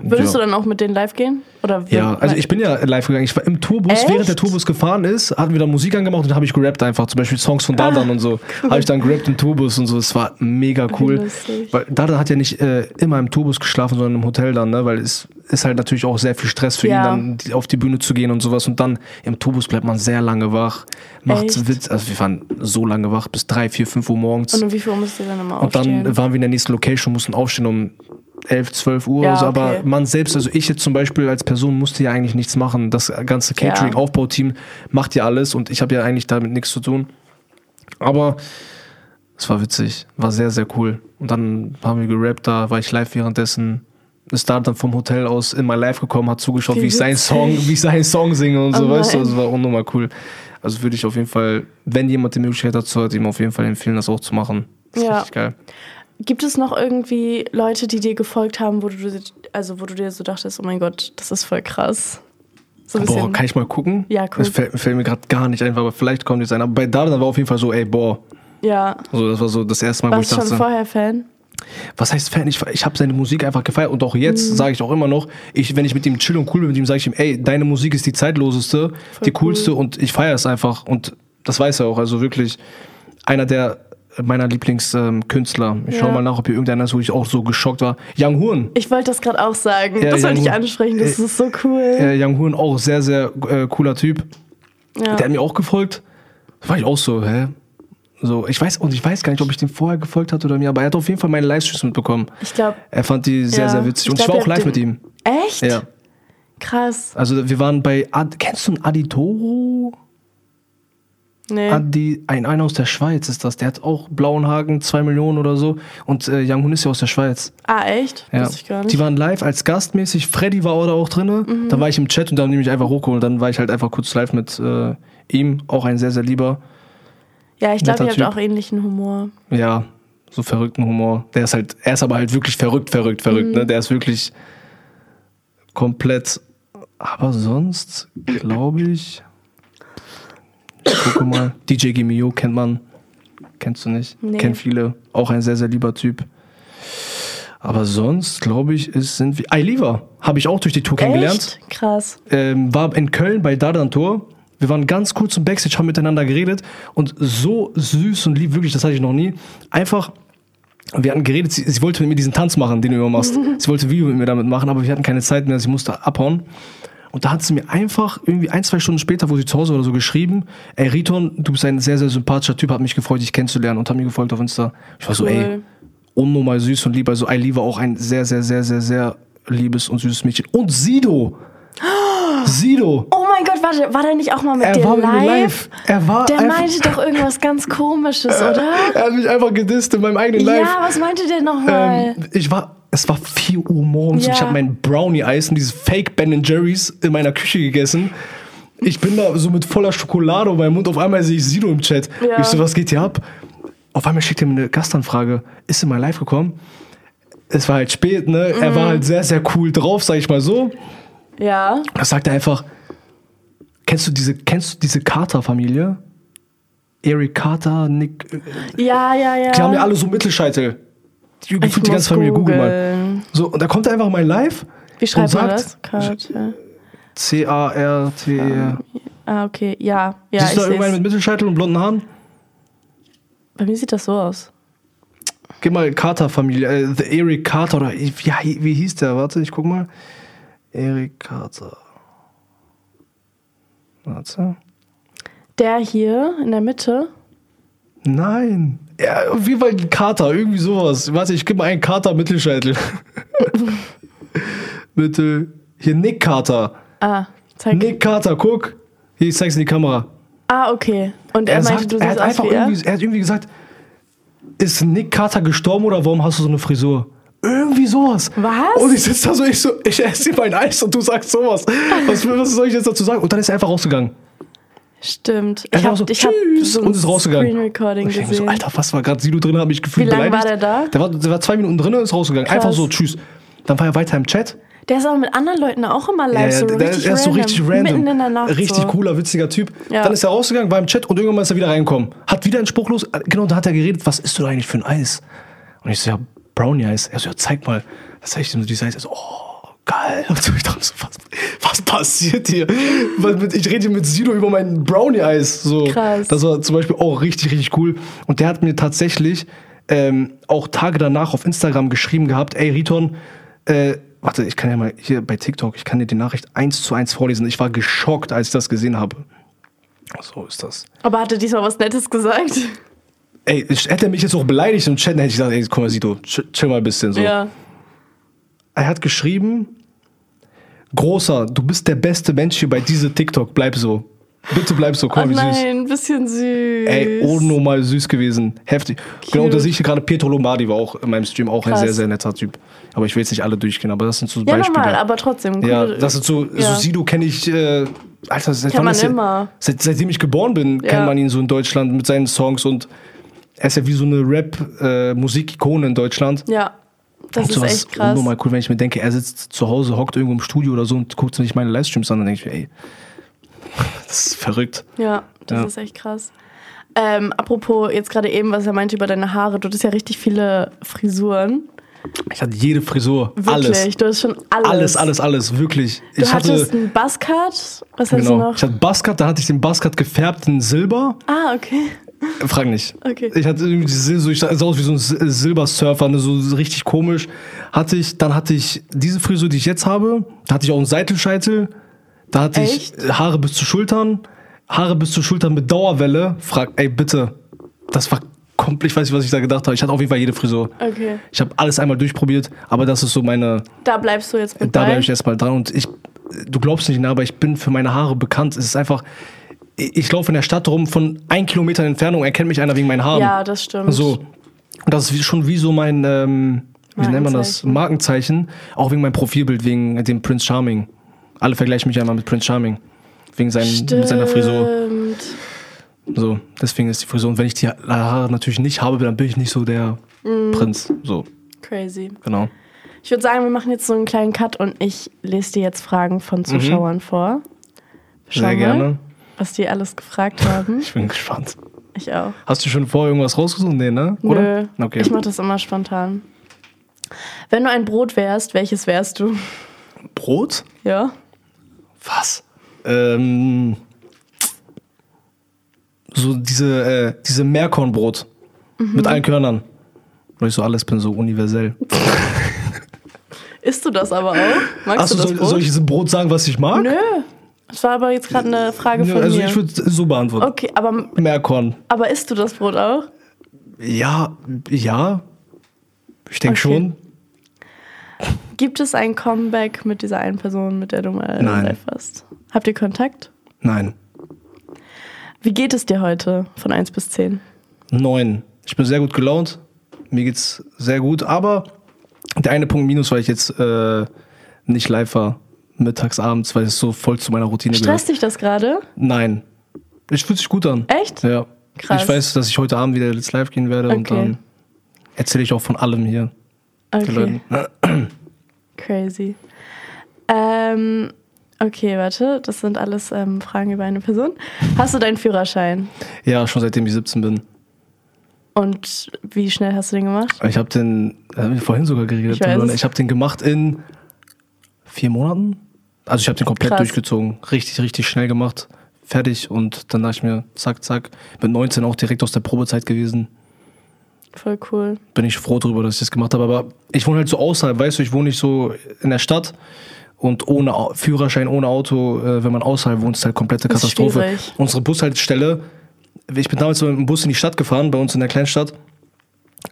Würdest ja. du dann auch mit denen live gehen? Oder Ja, also ich bin ja live gegangen. Ich war im Tourbus, Echt? während der Tourbus gefahren ist, hatten wir da Musik angemacht und dann habe ich gerappt einfach. Zum Beispiel Songs Ah, von Dardan und so. Habe ich dann gerappt im Tourbus und so. Es war mega cool. Weil Dardan hat ja nicht äh, immer im Tourbus geschlafen, sondern im Hotel dann, ne? Weil es ist halt natürlich auch sehr viel Stress für Ja. ihn, dann auf die Bühne zu gehen und sowas. Und dann im Tourbus bleibt man sehr lange wach. Macht Echt? Witz. Also wir waren so lange wach, bis drei, vier, fünf Uhr morgens. Und um wie viel Uhr musst du dann immer Und aufstehen? dann waren wir in der nächsten Location, mussten aufstehen um 11, 12 Uhr Ja, so. okay. Aber man selbst, also ich jetzt zum Beispiel als Person musste ja eigentlich nichts machen. Das ganze. Catering-Aufbauteam macht ja alles und ich habe ja eigentlich damit nichts zu tun. Aber es war witzig, war sehr, sehr cool. Und dann haben wir gerappt, da war ich live währenddessen. Ist da dann vom Hotel aus in mein Live gekommen, hat zugeschaut, Wie wie, ich seinen. Song, wie ich seinen Song singe und so, Oh weißt du, nein. das war unnormal cool. Also würde ich auf jeden Fall, wenn jemand die Möglichkeit dazu hat, ihm auf jeden Fall empfehlen, das auch zu machen. Das ist Ja. richtig geil. Gibt es noch irgendwie Leute, die dir gefolgt haben, wo du, also wo du dir so dachtest, oh mein Gott, das ist voll krass? So ein Boah, kann ich mal gucken? Ja, cool. Das fällt, fällt mir gerade gar nicht ein, aber vielleicht kommt jetzt ein. Aber bei Dardan war auf jeden Fall so, ey, boah. ja. Also das war so das erste Mal, wo ich Warst du schon dachte, vorher Fan? was heißt Fan? Ich, ich habe seine Musik einfach gefeiert und auch jetzt Mhm. sage ich auch immer noch, ich, wenn ich mit ihm chill und cool bin, mit ihm sage ich ihm, ey, deine Musik ist die zeitloseste, die coolste und ich feiere es einfach und das weiß er auch. Also wirklich einer der meiner Lieblingskünstler. Ich schau Ja. mal nach, ob hier irgendeiner ist, wo ich auch so geschockt war. Young Horn. Ich wollte das gerade auch sagen. Ja, das wollte ich ansprechen. Das Äh, ist so cool. Äh, Young Horn auch sehr, sehr äh, cooler Typ. ja. Der hat mir auch gefolgt. Da war ich auch so, hä? So, ich weiß, und ich weiß gar nicht, ob ich dem vorher gefolgt hatte oder mir, aber er hat auf jeden Fall meine Livestreams mitbekommen. Ich glaube. Er fand die sehr, Ja. sehr witzig. Und Ich ich, glaub, war auch live mit ihm. Echt? Ja. Krass. Also wir waren bei, Ad, kennst du ein Aditoro? Nee. Ah, die, ein einer aus der Schweiz ist das. Der hat auch blauen Haken, zwei Millionen oder so. Und äh, Young Hun ist ja aus der Schweiz. Ah, echt? Ja. Wusste ich gar nicht. Mhm. Die waren live als gastmäßig. Freddy war da auch drin. Da war ich im Chat und dann nehme ich einfach hochgeholt. Dann war ich halt einfach kurz live mit äh, ihm. Auch ein sehr, sehr lieber. ja, ich glaube, ihr habt auch ähnlichen Humor. Ja, so verrückten Humor. Der ist halt, er ist aber halt wirklich verrückt, verrückt, verrückt. Mhm. Ne? Der ist wirklich komplett. Aber sonst glaube ich. Ich gucke mal. [laughs] DJ Gimio kennt man. Kennst du nicht? Nee. Kennt viele. Auch ein sehr, sehr lieber Typ. Aber sonst, glaube ich, ist, sind wir. Ailiva habe ich auch durch die Tour kennengelernt. Echt? Krass. Ähm, war in Köln bei Dardan Tor. Wir waren ganz kurz im Backstage, haben miteinander geredet und so süß und lieb, wirklich, das hatte ich noch nie. Einfach, wir hatten geredet, sie, sie wollte mit mir diesen Tanz machen, den du immer machst. [laughs] sie wollte ein Video mit mir damit machen, aber wir hatten keine Zeit mehr, sie musste abhauen. Und da hat sie mir einfach irgendwie ein, zwei Stunden später, wo sie zu Hause oder so geschrieben, ey Riton, du bist ein sehr, sehr sympathischer Typ, hat mich gefreut, dich kennenzulernen und hat mir gefolgt auf Insta. Ich war so, ey, unnormal süß und lieb. Also Aili war auch ein sehr, sehr, sehr, sehr, sehr liebes und süßes Mädchen. Und Sido! [gasps] Sido! Oh mein Gott, warte, war der nicht auch mal mit Er dir war mit live? mir live. Er war Der meinte doch irgendwas ganz komisches, [laughs] oder? Er hat mich einfach gedisst in meinem eigenen Live. Ja, was meinte der nochmal? Ähm, ich war, es war 4 Uhr morgens und Ja. ich habe mein Brownie-Eis und dieses Fake Ben Jerry's in meiner Küche gegessen. Ich bin da so mit voller Schokolade in meinem Mund. Auf einmal sehe ich Sido im Chat. Ja. Ich so, was geht hier ab? Auf einmal schickt er mir eine Gastanfrage. Ist in mein Live gekommen? Es war halt spät, ne? Er Mhm. war halt sehr, sehr cool drauf, sag ich mal so. ja. Da sagt er einfach, kennst du diese, kennst du diese Carter-Familie? Eric Carter, Nick, äh, Ja, ja, ja. die haben ja alle so Mittelscheitel. Gefühlt die ganze Familie, google mal. googeln. So, und da kommt er einfach in mein Live. Wie schreibt und man sagt, das? Karte. C-A-R-T-E. Ah, okay. Ja, ja, Siehst ich du da irgendwann mit Mittelscheitel und blonden Haaren? Bei mir sieht das so aus. Gib mal Carter-Familie, äh, The Eric Carter oder wie, wie hieß der? Warte, ich guck mal. Eric Carter. Warte. Der hier in der Mitte. Nein. Ja, wie bei Kater, irgendwie sowas. Warte, ich gebe mal einen Kater Mittelscheitel. [laughs] Mittel. Hier Nick Carter. Ah, zeig. Nick Carter, guck. Hier, ich zeig's in die Kamera. Ah, okay. Und er, Er, meinte, sagt, du er hat einfach er? irgendwie, er hat irgendwie gesagt, ist Nick Carter gestorben oder warum hast du so eine Frisur? Irgendwie sowas. Was? Und ich sitze da so, ich so, ich esse dir mein Eis und du sagst sowas. [laughs] Was, was soll ich jetzt dazu sagen? Und dann ist er einfach rausgegangen. Stimmt. Ich habe so, ich hab tschüss, so ein und ist rausgegangen. Screen Recording Und ich gesehen. so, Alter, was war gerade Sido drin? Habe ich gefühlt Wie lange beleidigt. war der da? Der war, der war zwei Minuten drin und ist rausgegangen. Krass. Einfach so, tschüss. Dann war er weiter im Chat. der ist auch mit anderen Leuten auch immer live, so der, richtig er ist so richtig random. Mitten in der Nacht. Richtig so. cooler, witziger Typ. Ja. Dann ist er rausgegangen, war im Chat und irgendwann ist er wieder reingekommen. Hat wieder einen Spruch los. Genau, da hat er geredet, was isst du da eigentlich für ein Eis? Und ich so, ja, Brownie-Eis. Er so, ja, zeig mal. Da zeig ich ihm so dieses Eis. Er so, oh, geil. Und so, ich dachte so, was, was passiert hier? Ich rede hier mit Sido über mein Brownie-Eis. So. Krass. Das war zum Beispiel auch richtig, richtig cool. Und der hat mir tatsächlich ähm, auch Tage danach auf Instagram geschrieben gehabt, ey Riton, äh, warte, ich kann ja mal hier bei TikTok, ich kann dir die Nachricht eins zu eins vorlesen. Ich war geschockt, als ich das gesehen habe. So ist das. Aber hat er diesmal was Nettes gesagt? Ey, ich- hätte er mich jetzt auch beleidigt im Chat, dann hätte ich gesagt, ey, guck mal, Sido, chill, chill mal ein bisschen so. Ja. Er hat geschrieben, Großer, du bist der beste Mensch hier bei diesem TikTok, bleib so. Bitte bleib so, Oh komm, wie süß. nein, ein bisschen süß. Ey, unnormal süß gewesen. Heftig. Genau, und da Cute. sehe ich hier gerade Pietro Lombardi war auch in meinem Stream auch ein Krass. sehr, sehr netter Typ. Aber ich will jetzt nicht alle durchgehen, aber das sind so Ja, Beispiele. normal, aber trotzdem. ja, das sind so, ja. so Sido kenne ich, äh, Alter, seit wann ist er- immer. Seit, seitdem ich geboren bin, Ja. kennt man ihn so in Deutschland mit seinen Songs und er ist ja wie so eine Rap-Musikikone in Deutschland. Ja, das und ist echt krass. unnormal cool, wenn ich mir denke, er sitzt zu Hause, hockt irgendwo im Studio oder so und guckt sich meine Livestreams an, dann denke ich mir, ey, [laughs] das ist verrückt. Ja, das Ja. ist echt krass. Ähm, apropos, jetzt gerade eben, was er meinte über deine Haare, du hattest ja richtig viele Frisuren. Ich hatte jede Frisur, Wirklich, alles. du hast schon alles. Alles, alles, alles, wirklich. Du ich hatte, hattest einen Buzzcut. Was hast du genau, noch? ich hatte Buzzcut, da hatte ich den Buzzcut gefärbt in Silber. ah, okay. Frag nicht. Okay. Ich hatte so, ich sah aus wie so ein Sil- Silbersurfer, ne, so richtig komisch. Hatte ich, dann hatte ich diese Frisur, die ich jetzt habe. Da hatte ich auch einen Seitelscheitel. Da hatte Echt? ich Haare bis zu Schultern. Haare bis zu Schultern mit Dauerwelle. Frag, ey, bitte. Das war komplett, ich weiß nicht, was ich da gedacht habe. Ich hatte auf jeden Fall jede Frisur. Okay. Ich habe alles einmal durchprobiert, aber das ist so meine, Da bleibst du jetzt mit da bleibe ich erstmal dran und ich, du glaubst nicht, ne, aber ich bin für meine Haare bekannt. Es ist einfach, ich, laufe in der Stadt rum, von ein Kilometer Entfernung erkennt mich einer wegen meinen Haaren. Ja, das stimmt. So. Und das ist schon wie so mein, ähm, wie nennt man das? Markenzeichen. Auch wegen meinem Profilbild, wegen dem Prince Charming. Alle vergleichen mich einmal mit Prince Charming. Wegen seinen, mit seiner Frisur. So, deswegen ist die Frisur. Und wenn ich die Haare natürlich nicht habe, dann bin ich nicht so der Mhm. Prinz. So, Crazy. genau. Ich würde sagen, wir machen jetzt so einen kleinen Cut und ich lese dir jetzt Fragen von Zuschauern vor. Schau Mhm. Sehr mal, gerne. Was die alles gefragt haben. Ich bin gespannt. Ich auch. Hast du schon vorher irgendwas rausgesucht? Nee, ne? Oder? Nö, Okay. ich mache das immer spontan. Wenn du ein Brot wärst, welches wärst du? Brot? Ja. Was? Ähm, so diese, äh, diese Meerkornbrot Mhm. mit allen Körnern. Weil ich so alles bin, so universell. [laughs] Isst du das aber auch? Magst Achso, du das soll, Brot? soll ich diesem Brot sagen, was ich mag? Nö. Das war aber jetzt gerade eine Frage von also mir. ich würde so beantworten. okay, aber, Meerkorn. aber isst du das Brot auch? Ja, ja. Ich denke Okay. schon. Gibt es ein Comeback mit dieser einen Person, mit der du mal Nein. live warst? Habt ihr Kontakt? Nein. Wie geht es dir heute von 1 bis 10? Neun. Ich bin sehr gut gelaunt. Mir geht's sehr gut. Aber der eine Punkt minus, weil ich jetzt äh, nicht live war. Mittags, abends, weil es so voll zu meiner Routine Stresst gehört. dich das gerade? Nein. Ich fühlt sich gut an. Echt? Ja. Krass. Ich weiß, dass ich heute Abend wieder jetzt live gehen werde und Okay. dann erzähle ich auch von allem hier. Okay, [clears throat] crazy. Ähm, okay, warte, das sind alles ähm, Fragen über eine Person. Hast du deinen Führerschein? Ja, schon seitdem ich 17 bin. Und wie schnell hast du den gemacht? Ich habe den, da haben wir vorhin sogar geredet, Ich ich habe den gemacht in vier Monaten. Also ich habe den komplett Krass. durchgezogen. Richtig, richtig schnell gemacht. Fertig. Und dann dachte ich mir, zack, zack. Mit 19 auch direkt aus der Probezeit gewesen. Voll cool. Bin ich froh darüber, dass ich das gemacht habe. Aber ich wohne halt so außerhalb, weißt du, ich wohne nicht so in der Stadt. Und ohne Führerschein, ohne Auto, äh, wenn man außerhalb wohnt, ist halt komplette Das Katastrophe. schwierig. Unsere Bushaltestelle, ich bin damals mit dem Bus in die Stadt gefahren, bei uns in der Kleinstadt.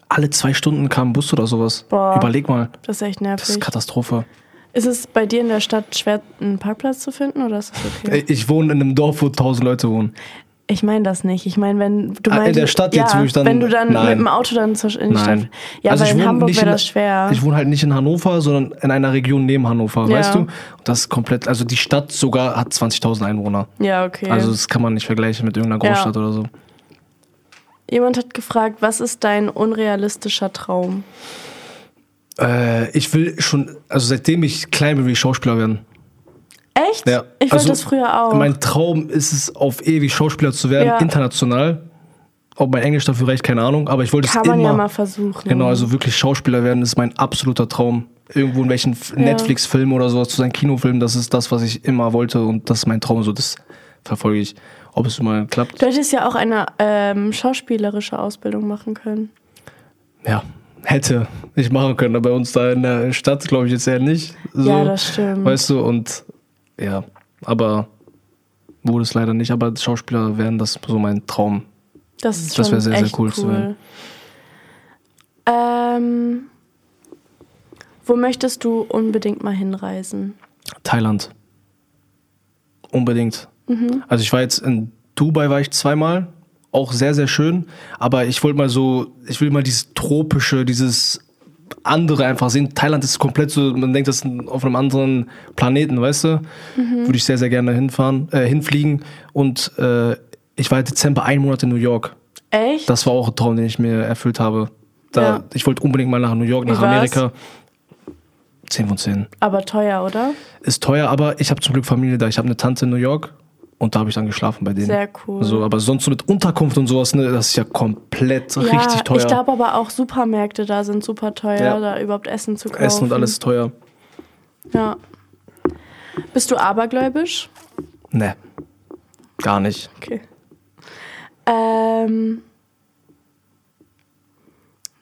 Alle zwei Stunden kam ein Bus oder sowas. Boah. Überleg mal. Das ist echt Das nervig. ist Katastrophe. Ist es bei dir in der Stadt schwer, einen Parkplatz zu finden oder ist das okay? Ich wohne in einem Dorf, wo tausend Leute wohnen. Ich meine das nicht. Ich meine, wenn du Ah, in meinst, der Stadt jetzt, ja, wo ich dann- wenn du dann Nein. mit dem Auto dann in die Nein. Stadt. Ja, Also weil in Hamburg wäre das schwer. Ich wohne halt nicht in Hannover, sondern in einer Region neben Hannover, Ja. weißt du? Das ist komplett, also die Stadt sogar hat 20.000 Einwohner. ja, okay. Also das kann man nicht vergleichen mit irgendeiner Ja. Großstadt oder so. Jemand hat gefragt, was ist dein unrealistischer Traum? Äh, ich will schon, also seitdem ich klein bin, will ich Schauspieler werden. Echt? Ja. Ich wollte Also, das früher auch. Mein Traum ist es, auf ewig Schauspieler zu werden, Ja. international. Ob mein Englisch dafür reicht, keine Ahnung, aber ich wollte Kann es man immer. ja mal versuchen. Genau, also wirklich Schauspieler werden ist mein absoluter Traum. Irgendwo in welchen Ja. Netflix-Film oder sowas zu sein, Kinofilm, das ist das, was ich immer wollte und das ist mein Traum, so das verfolge ich. Ob es mal klappt, Du hättest ja auch eine ähm, schauspielerische Ausbildung machen können. ja, hätte ich machen können, aber bei uns da in der Stadt glaube ich jetzt eher nicht. So, Ja, das stimmt. Weißt du, und ja, aber wurde es leider nicht, aber Schauspieler werden das so mein Traum. Das ist Das schon wär sehr, sehr echt cool zu hören. Ähm, wo möchtest du unbedingt mal hinreisen? Thailand. Unbedingt. Mhm. Also ich war jetzt in Dubai war ich zweimal, auch sehr sehr schön, aber ich wollte mal so, ich will mal dieses tropische, dieses andere einfach sehen. Thailand ist komplett so, man denkt, das ist auf einem anderen Planeten, weißt du? Mhm. Würde ich sehr sehr gerne hinfahren, äh, hinfliegen und äh, ich war im Dezember einen Monat in New York. Echt? Das war auch ein Traum, den ich mir erfüllt habe. Da, Ja. Ich wollte unbedingt mal nach New York, Wie nach war's? Amerika. 10 von 10 Aber teuer, oder? ist teuer, aber ich habe zum Glück Familie da. Ich habe eine Tante in New York und da habe ich dann geschlafen bei denen. Sehr cool. So, aber sonst so mit Unterkunft und sowas, ne, das ist ja komplett ja, richtig teuer. Ich glaube aber auch Supermärkte da sind super teuer, Ja. da überhaupt Essen zu kaufen. Essen und alles teuer. Ja. Bist du abergläubisch? Ne, gar nicht. Okay. Ähm.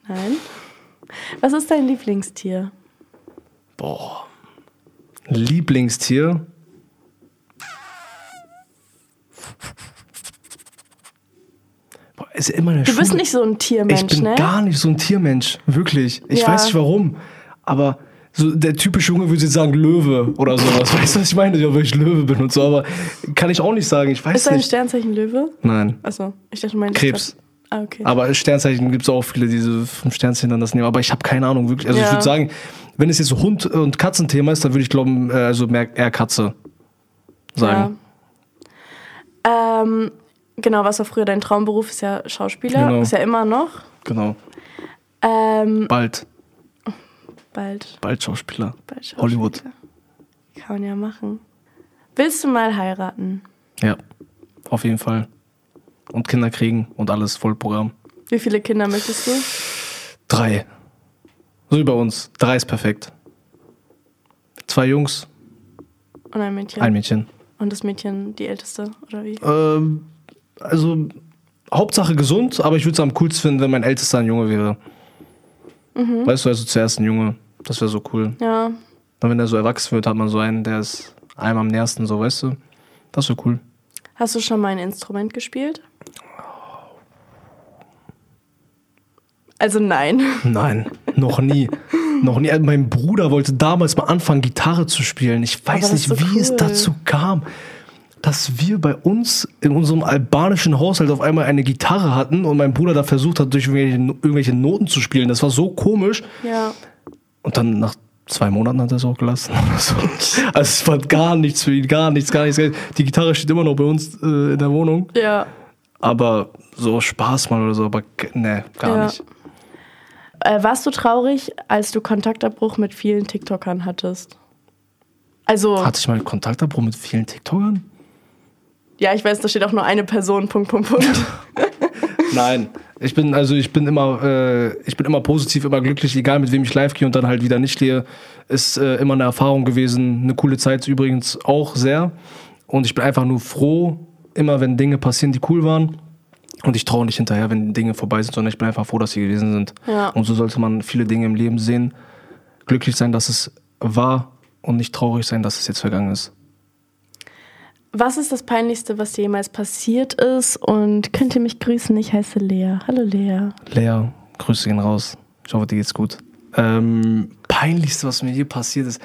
Nein. Was ist dein Lieblingstier? Boah. Lieblingstier? Ist immer eine Du bist Schule- nicht so ein Tiermensch, Ich bin ne? gar nicht so ein Tiermensch, wirklich. Ich Ja. weiß nicht warum, aber so der typische Junge würde jetzt sagen Löwe oder sowas. [laughs] Weißt du, was ich meine? Ja, weil ich Löwe bin und so, aber kann ich auch nicht sagen. Ich weiß Ist dein nicht. Sternzeichen Löwe? Nein. Achso, ich dachte, du meinst Krebs. Ah, okay. Aber Sternzeichen gibt es auch viele, die diese fünf Sternzeichen dann das nehmen. Aber ich habe keine Ahnung, wirklich. Also ich Ja. würde sagen, wenn es jetzt so Hund- und Katzenthema ist, dann würde ich glauben, äh, also mehr eher Katze sagen. Ja. Ähm, genau, was war früher dein Traumberuf? Ist ja Schauspieler. Genau. Ist ja immer noch. Genau. Ähm, Bald. bald. Bald Schauspieler. bald Schauspieler. Hollywood. Kann man ja machen. Willst du mal heiraten? Ja. Auf jeden Fall. Und Kinder kriegen und alles Vollprogramm. Wie viele Kinder möchtest du? Drei. So wie bei uns. Drei ist perfekt. Zwei Jungs, Und ein Mädchen? ein Mädchen. Und das Mädchen die älteste, oder wie? Ähm, also Hauptsache gesund, aber ich würde es am coolsten finden, wenn mein ältester ein Junge wäre. Weißt du, also zuerst ein Junge. Das wäre so cool. Ja. Dann, wenn er so erwachsen wird, hat man so einen, der ist einem am nächsten, so, weißt du? Das wäre cool. Hast du schon mal ein Instrument gespielt? Also nein. [laughs] Nein, noch nie. noch nie. Mein Bruder wollte damals mal anfangen, Gitarre zu spielen. Ich weiß nicht, so wie es cool. dazu kam, dass wir bei uns in unserem albanischen Haushalt auf einmal eine Gitarre hatten und mein Bruder da versucht hat, durch irgendwelche, Noten zu spielen. Das war so komisch. Ja. Und dann nach zwei Monaten hat er es auch gelassen. [laughs] Also es war gar nichts für ihn, gar nichts, gar nichts. Die Gitarre steht immer noch bei uns äh, in der Wohnung. Ja. Aber so Spaß mal oder so, aber nee, gar Ja. nicht. Äh, warst du traurig, als du Kontaktabbruch mit vielen TikTokern hattest? Also, Hatte ich mal Kontaktabbruch mit vielen TikTokern? Ja, ich weiß, da steht auch nur eine Person, Punkt, Punkt, Punkt. [laughs] Nein. Ich bin, also ich bin immer, äh, ich bin immer positiv, immer glücklich, egal mit wem ich live gehe und dann halt wieder nicht gehe. Ist äh, immer eine Erfahrung gewesen, eine coole Zeit übrigens auch sehr. Und ich bin einfach nur froh, immer wenn Dinge passieren, die cool waren. Und ich traue nicht hinterher, wenn Dinge vorbei sind, sondern ich bin einfach froh, dass sie gewesen sind. Ja. Und so sollte man viele Dinge im Leben sehen. Glücklich sein, dass es war und nicht traurig sein, dass es jetzt vergangen ist. Was ist das Peinlichste, was dir jemals passiert ist? Und könnt ihr mich grüßen? Ich heiße Lea. Hallo Lea. Lea, Grüße gehen raus. Ich hoffe, dir geht's gut. Ähm, peinlichste, was mir hier passiert ist.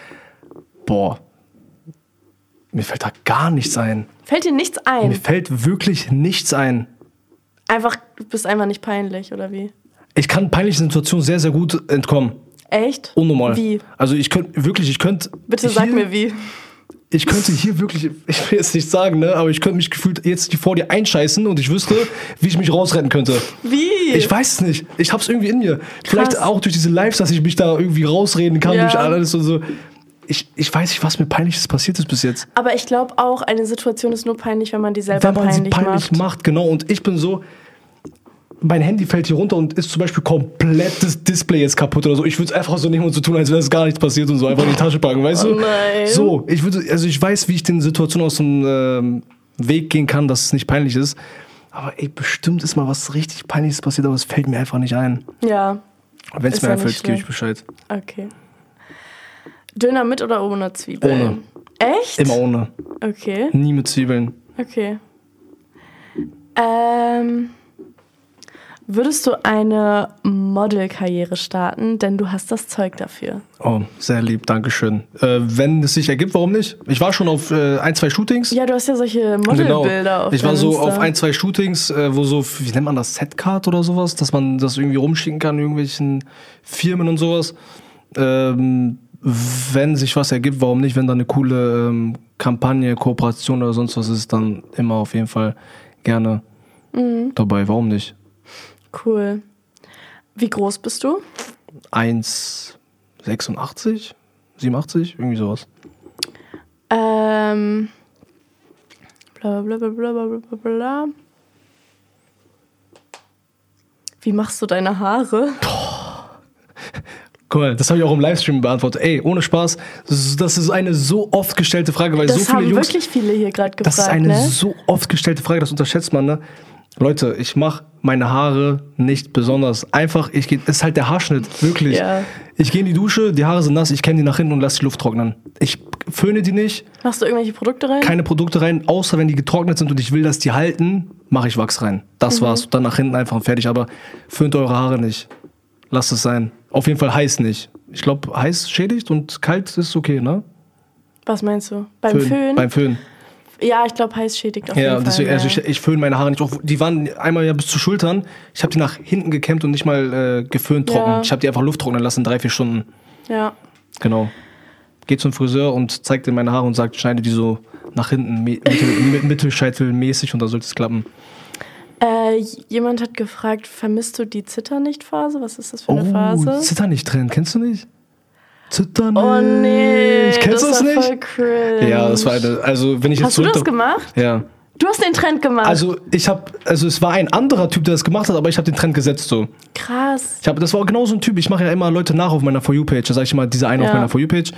Boah. Mir fällt da gar nichts ein. Fällt dir nichts Mir ein? fällt wirklich nichts ein. Einfach, du bist einfach nicht peinlich, oder wie? Ich kann peinlichen Situationen sehr, sehr gut entkommen. Echt? Unnormal. Wie? Also ich könnte wirklich, ich könnte. Bitte sag mir wie. Ich könnte hier wirklich, ich will jetzt nicht sagen, ne, aber ich könnte mich gefühlt jetzt vor dir einscheißen und ich wüsste, wie ich mich rausretten könnte. Wie? Ich weiß es nicht. Ich hab's irgendwie in mir. Vielleicht Krass. auch durch diese Lives, dass ich mich da irgendwie rausreden kann, Ja. durch alles und so. Ich, ich weiß nicht, was mir peinliches passiert ist bis jetzt. Aber ich glaube auch, eine Situation ist nur peinlich, wenn man die selber Wenn man peinlich, sie peinlich macht. macht. genau. Und ich bin so, mein Handy fällt hier runter und ist zum Beispiel komplett das Display jetzt kaputt oder so. Ich würde es einfach so nehmen und so tun, als wäre es gar nichts passiert und so einfach in die Tasche packen, weißt Oh du? nein. So, ich würde, also ich weiß, wie ich den Situationen aus dem ähm, Weg gehen kann, dass es nicht peinlich ist. Aber ey, bestimmt ist mal was richtig Peinliches passiert, aber es fällt mir einfach nicht ein. Ja, Wenn es mir ja einfällt, gebe ich. Bescheid. okay. Döner mit oder ohne Zwiebeln? Ohne. Echt? Immer ohne. Okay, Nie mit Zwiebeln. okay. Ähm, würdest du eine Modelkarriere starten? Denn du hast das Zeug dafür. Oh, sehr lieb, Dankeschön. Äh, wenn es sich ergibt, warum nicht? Ich war schon auf äh, ein, zwei Shootings. Ja, du hast ja solche Modelbilder auf Genau. Ich war so Insta. auf ein, zwei Shootings, äh, wo so, wie nennt man das, Setcard oder sowas, dass man das irgendwie rumschicken kann, irgendwelchen Firmen und sowas. Ähm, wenn sich was ergibt, warum nicht? Wenn da eine coole ähm, Kampagne, Kooperation oder sonst was ist, dann immer auf jeden Fall gerne Mhm. dabei. Warum nicht? Cool. Wie groß bist du? 1,86? 87? Irgendwie sowas. Ähm. Bla bla bla bla bla bla bla. Wie machst du deine Haare? Guck mal, das habe ich auch im Livestream beantwortet. Ey, ohne Spaß, das ist, das ist eine so oft gestellte Frage, weil Das so viele haben Jungs. wirklich viele hier gerade gefragt. Das ist eine ne? so oft gestellte Frage, das unterschätzt man, ne? Leute, ich mache meine Haare nicht besonders. Einfach, ich gehe, ist halt der Haarschnitt, wirklich. Ja. Ich gehe in die Dusche, die Haare sind nass, ich kenne die nach hinten und lasse die Luft trocknen. Ich föhne die nicht, Machst du irgendwelche Produkte rein? keine Produkte rein, außer wenn die getrocknet sind und ich will, dass die halten, mache ich Wachs rein. Das Mhm. war's. Dann nach hinten einfach und fertig. Aber föhnt eure Haare nicht. Lasst es sein. Auf jeden Fall heiß nicht. Ich glaube, heiß schädigt und kalt ist okay, ne? Was meinst du? Beim Föhn? Beim Föhn. Ja, ich glaube, heiß schädigt auf Ja, jeden deswegen, Fall. also ich, ich föhne meine Haare nicht. Auch, die waren einmal ja bis zu Schultern. Ich habe die nach hinten gekämmt und nicht mal äh, geföhnt trocken. Ja. Ich habe die einfach Luft trocknen lassen, drei, vier Stunden. ja. Genau. Geht zum Friseur und zeigt in meine Haare und sagt, schneide die so nach hinten, mittel, [laughs] mi- mittelscheitelmäßig und da sollte es klappen. Äh, jemand hat gefragt, vermisst du die Zitter-nicht-Phase? Was ist das für eine Phase? Zitter nicht drin, kennst du nicht? Zitter nicht. Oh nee, Kennst du das das war nicht? voll cringe. Ja, das war eine, also wenn ich jetzt Hast du das gemacht? Ja. Du hast den Trend gemacht. Also ich habe, also es war ein anderer Typ, der das gemacht hat, aber ich habe den Trend gesetzt so. Krass. Ich habe, das war genau so ein Typ. Ich mache ja immer Leute nach auf meiner For You Page. Da sage ich immer diese eine Ja. auf meiner For You Page.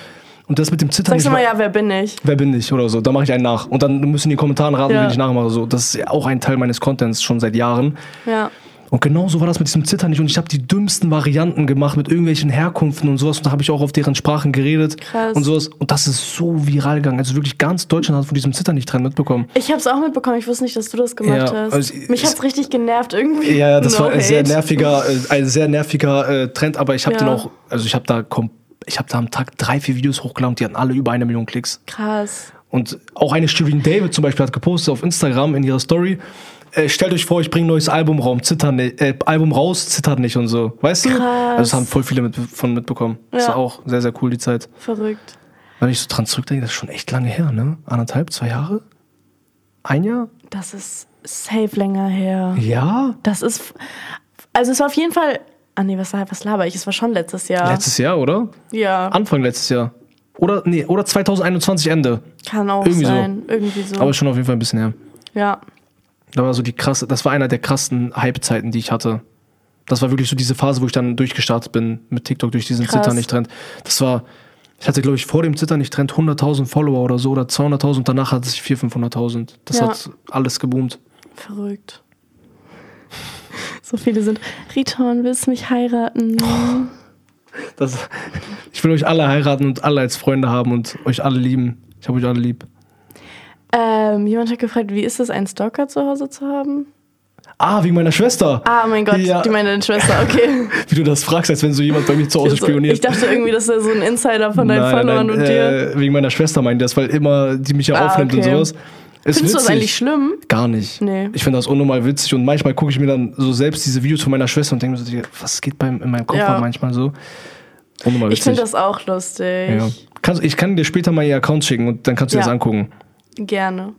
Und das mit dem Zittern. Sagst du ich mal, ja, wer bin ich? Wer bin ich oder so? Da mache ich einen nach. Und dann müssen die in den Kommentaren raten, Ja. wen ich nachmache. So. Das ist ja auch ein Teil meines Contents schon seit Jahren. Ja. Und genau so war das mit diesem Zittern nicht. Und ich habe die dümmsten Varianten gemacht mit irgendwelchen Herkunften und sowas. Und da habe ich auch auf deren Sprachen geredet Krass. und sowas. Und das ist so viral gegangen. Also wirklich ganz Deutschland hat von diesem Zittern nicht Trend mitbekommen. Ich habe es auch mitbekommen. Ich wusste nicht, dass du das gemacht Ja, hast. also Mich ich- hat's richtig genervt irgendwie. Ja, das No war ein sehr nerviger, äh, ein sehr nerviger äh, Trend. Aber ich habe Ja. den auch, also ich habe da ich habe da am Tag drei, vier Videos hochgeladen die hatten alle über eine Million Klicks. Krass. Und auch eine Shirin David zum Beispiel hat gepostet auf Instagram in ihrer Story. Äh, stellt euch vor, ich bringe ein neues Album, raum, zittern, äh, Album raus, zittert nicht und so. Weißt du? Krass. Also das haben voll viele mit, von mitbekommen. Das Ja. war auch sehr, sehr cool, die Zeit. Verrückt. Wenn ich so dran zurückdenke, das ist schon echt lange her, ne? Anderthalb, zwei Jahre? Ein Jahr? Das ist safe länger her. Ja? Das ist. Also, es war auf jeden Fall. Ah, nee, was, was laber ich? Es war schon letztes Jahr. Letztes Jahr, oder? ja. Anfang letztes Jahr. Oder, nee, oder 2021 Ende. Kann auch irgendwie so. sein. Irgendwie so. Aber schon auf jeden Fall ein bisschen her. ja. Da war so die krasse, das war einer der krassen Hype-Zeiten, die ich hatte. Das war wirklich so diese Phase, wo ich dann durchgestartet bin mit TikTok durch diesen Krass. Zitter nicht Trend. Das war, ich hatte glaube ich vor dem Zitter nicht Trend 100.000 Follower oder so oder 200.000 und danach hatte ich 400.000, 500.000. Das Ja. hat alles geboomt. Verrückt. So viele sind. Riton, willst du mich heiraten? Das, ich will euch alle heiraten und alle als Freunde haben und euch alle lieben. Ich habe euch alle lieb. Ähm, jemand hat gefragt, wie ist es, einen Stalker zu Hause zu haben? Ah, wegen meiner Schwester. Ah, mein Gott, Ja. die meine deine Schwester, [laughs] okay. Wie du das fragst, als wenn so jemand bei mir zu Hause spioniert. ich dachte irgendwie, das ist so ein Insider von deinen Nein, Followern nein, und dir. äh, Wegen meiner Schwester meint das, weil immer die mich ja Ah, aufnimmt und okay. sowas. Ist Findest du das witzig. eigentlich schlimm? Gar nicht. Nee. Ich finde das unnormal witzig und manchmal gucke ich mir dann so selbst diese Videos von meiner Schwester und denke mir so, was geht beim, in meinem Kopf Ja. manchmal so? Unnormal Ich witzig. finde das auch lustig. ja. kannst, ich kann dir später mal ihr Account schicken und dann kannst du Ja. das angucken. Gerne.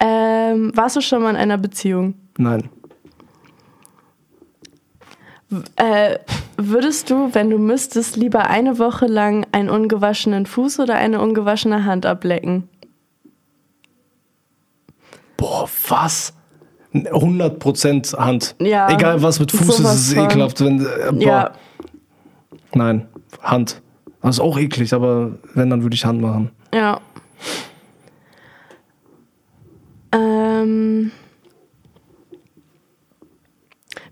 Ähm, warst du schon mal in einer Beziehung? Nein. Äh, würdest du, wenn du müsstest, lieber eine Woche lang einen ungewaschenen Fuß oder eine ungewaschene Hand ablecken? Boah, was? 100% Hand. Ja, Egal was mit Fuß ist, ist es ekelhaft. Wenn, äh. Ja, Nein, Hand. Das ist auch eklig, aber wenn, dann würde ich Hand machen. ja. Ähm,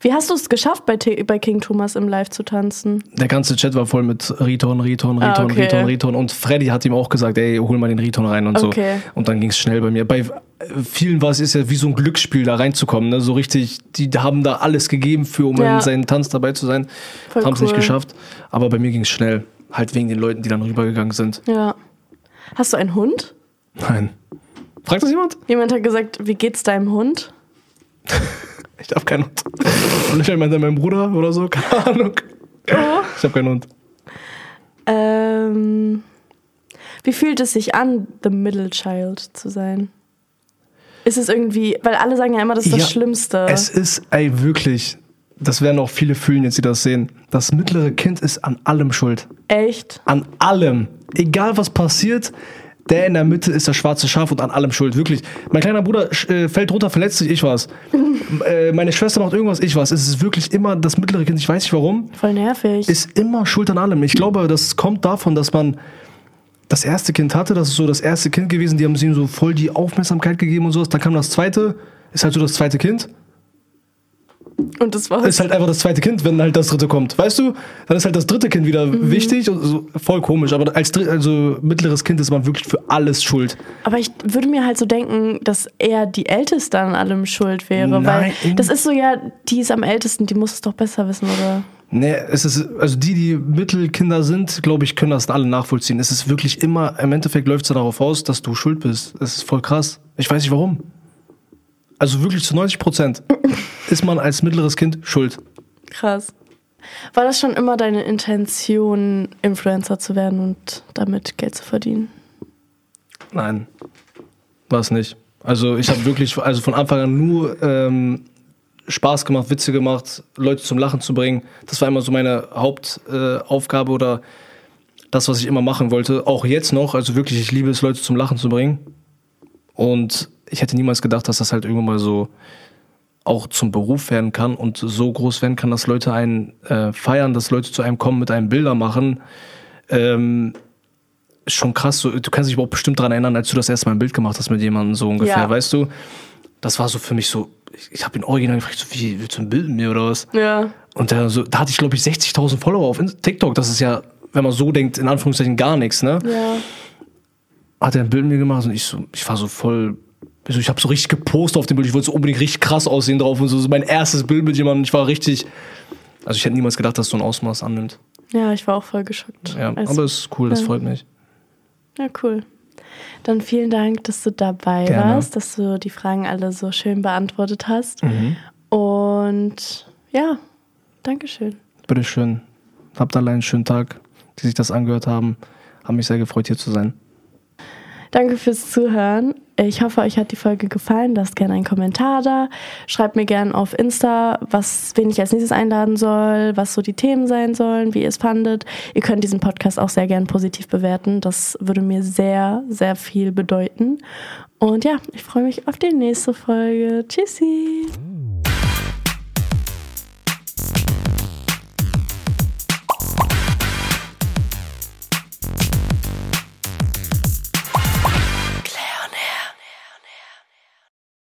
wie hast du es geschafft, bei, T- bei King Thomas im Live zu tanzen? Der ganze Chat war voll mit Riton, Riton, Ah, Riton, okay. Riton, Riton. Und Freddy hat ihm auch gesagt, ey, hol mal den Riton rein und Okay. so. Und dann ging es schnell bei mir. Bei vielen war es ist ja wie so ein Glücksspiel, da reinzukommen. Ne? So richtig, die haben da alles gegeben für, um Ja. in seinen Tanz dabei zu sein. Haben es nicht cool. geschafft. Aber bei mir ging es schnell. Halt wegen den Leuten, die dann rübergegangen sind. Ja. Hast du einen Hund? Nein. Fragt das jemand? Jemand hat gesagt, wie geht's deinem Hund? [laughs] Ich habe keinen Hund. Und ich meinte mein Bruder oder so, keine Ahnung. Ich habe keinen Hund. Ähm, wie fühlt es sich an, the middle child zu sein? Ist es irgendwie, weil alle sagen ja immer, das ist Ja, das Schlimmste. Es ist, ey, wirklich, das werden auch viele fühlen jetzt, die das sehen. Das mittlere Kind ist an allem schuld. Echt? An allem. Egal was passiert, der in der Mitte ist das schwarze Schaf und an allem schuld. Wirklich. Mein kleiner Bruder äh, fällt runter, verletzt sich, ich was. [laughs] äh, meine Schwester macht irgendwas, ich was. Es ist wirklich immer das mittlere Kind, ich weiß nicht warum, Voll nervig. ist immer schuld an allem. Ich glaube, das kommt davon, dass man das erste Kind hatte, das ist so das erste Kind gewesen, die haben ihm so voll die Aufmerksamkeit gegeben und sowas. Dann kam das zweite, ist halt so das zweite Kind. Und das war's. ist halt einfach das zweite Kind, wenn halt das dritte kommt. Weißt du? Dann ist halt das dritte Kind wieder Mhm. wichtig und so, voll komisch. Aber als dritt, also mittleres Kind ist man wirklich für alles schuld. Aber ich würde mir halt so denken, dass eher die Älteste an allem schuld wäre. Nein. Weil das ist so, ja, die ist am ältesten, die muss es doch besser wissen, oder? Nee, es ist, also die, die Mittelkinder sind, glaube ich, können das alle nachvollziehen. Es ist wirklich immer, im Endeffekt läuft es darauf aus, dass du schuld bist. Es ist voll krass. Ich weiß nicht warum. Also wirklich zu 90 Prozent [laughs] ist man als mittleres Kind schuld. Krass. War das schon immer deine Intention, Influencer zu werden und damit Geld zu verdienen? Nein, war es nicht. Also ich habe wirklich, also von Anfang an nur ähm, Spaß gemacht, Witze gemacht, Leute zum Lachen zu bringen. Das war immer so meine Hauptaufgabe äh, oder das, was ich immer machen wollte. Auch jetzt noch. Also wirklich, ich liebe es, Leute zum Lachen zu bringen. Und ich hätte niemals gedacht, dass das halt irgendwann mal so auch zum Beruf werden kann und so groß werden kann, dass Leute einen äh, feiern, dass Leute zu einem kommen, mit einem Bilder machen. Ähm, schon krass. So, du kannst dich überhaupt bestimmt daran erinnern, als du das erste Mal ein Bild gemacht hast mit jemandem, so ungefähr, ja. weißt du? Das war so für mich so, ich, ich habe ihn original gefragt, so, wie, willst du ein Bild mit mir oder was? Ja. Und der, so, da hatte ich, glaube ich, 60.000 Follower auf TikTok. Das ist ja, wenn man so denkt, in Anführungszeichen gar nichts, ne? Ja. Hat er ein Bild mit mir gemacht und ich so, ich war so voll also ich habe so richtig gepostet auf dem Bild. Ich wollte so unbedingt richtig krass aussehen drauf und so. so mein erstes Bild mit jemandem. Ich war richtig. Also ich hätte niemals gedacht, dass so ein Ausmaß annimmt. Ja, ich war auch voll geschockt. Ja, also, aber es ist cool, das ja. freut mich. Ja, cool. Dann vielen Dank, dass du dabei Gerne. warst, dass du die Fragen alle so schön beantwortet hast. Mhm. Und ja, Dankeschön. Bitteschön. Habt alle einen schönen Tag, die sich das angehört haben. Haben mich sehr gefreut, hier zu sein. Danke fürs Zuhören. Ich hoffe, euch hat die Folge gefallen. Lasst gerne einen Kommentar da. Schreibt mir gerne auf Insta, was, wen ich als nächstes einladen soll, was so die Themen sein sollen, wie ihr es fandet. Ihr könnt diesen Podcast auch sehr gerne positiv bewerten. Das würde mir sehr, sehr viel bedeuten. Und ja, ich freue mich auf die nächste Folge. Tschüssi!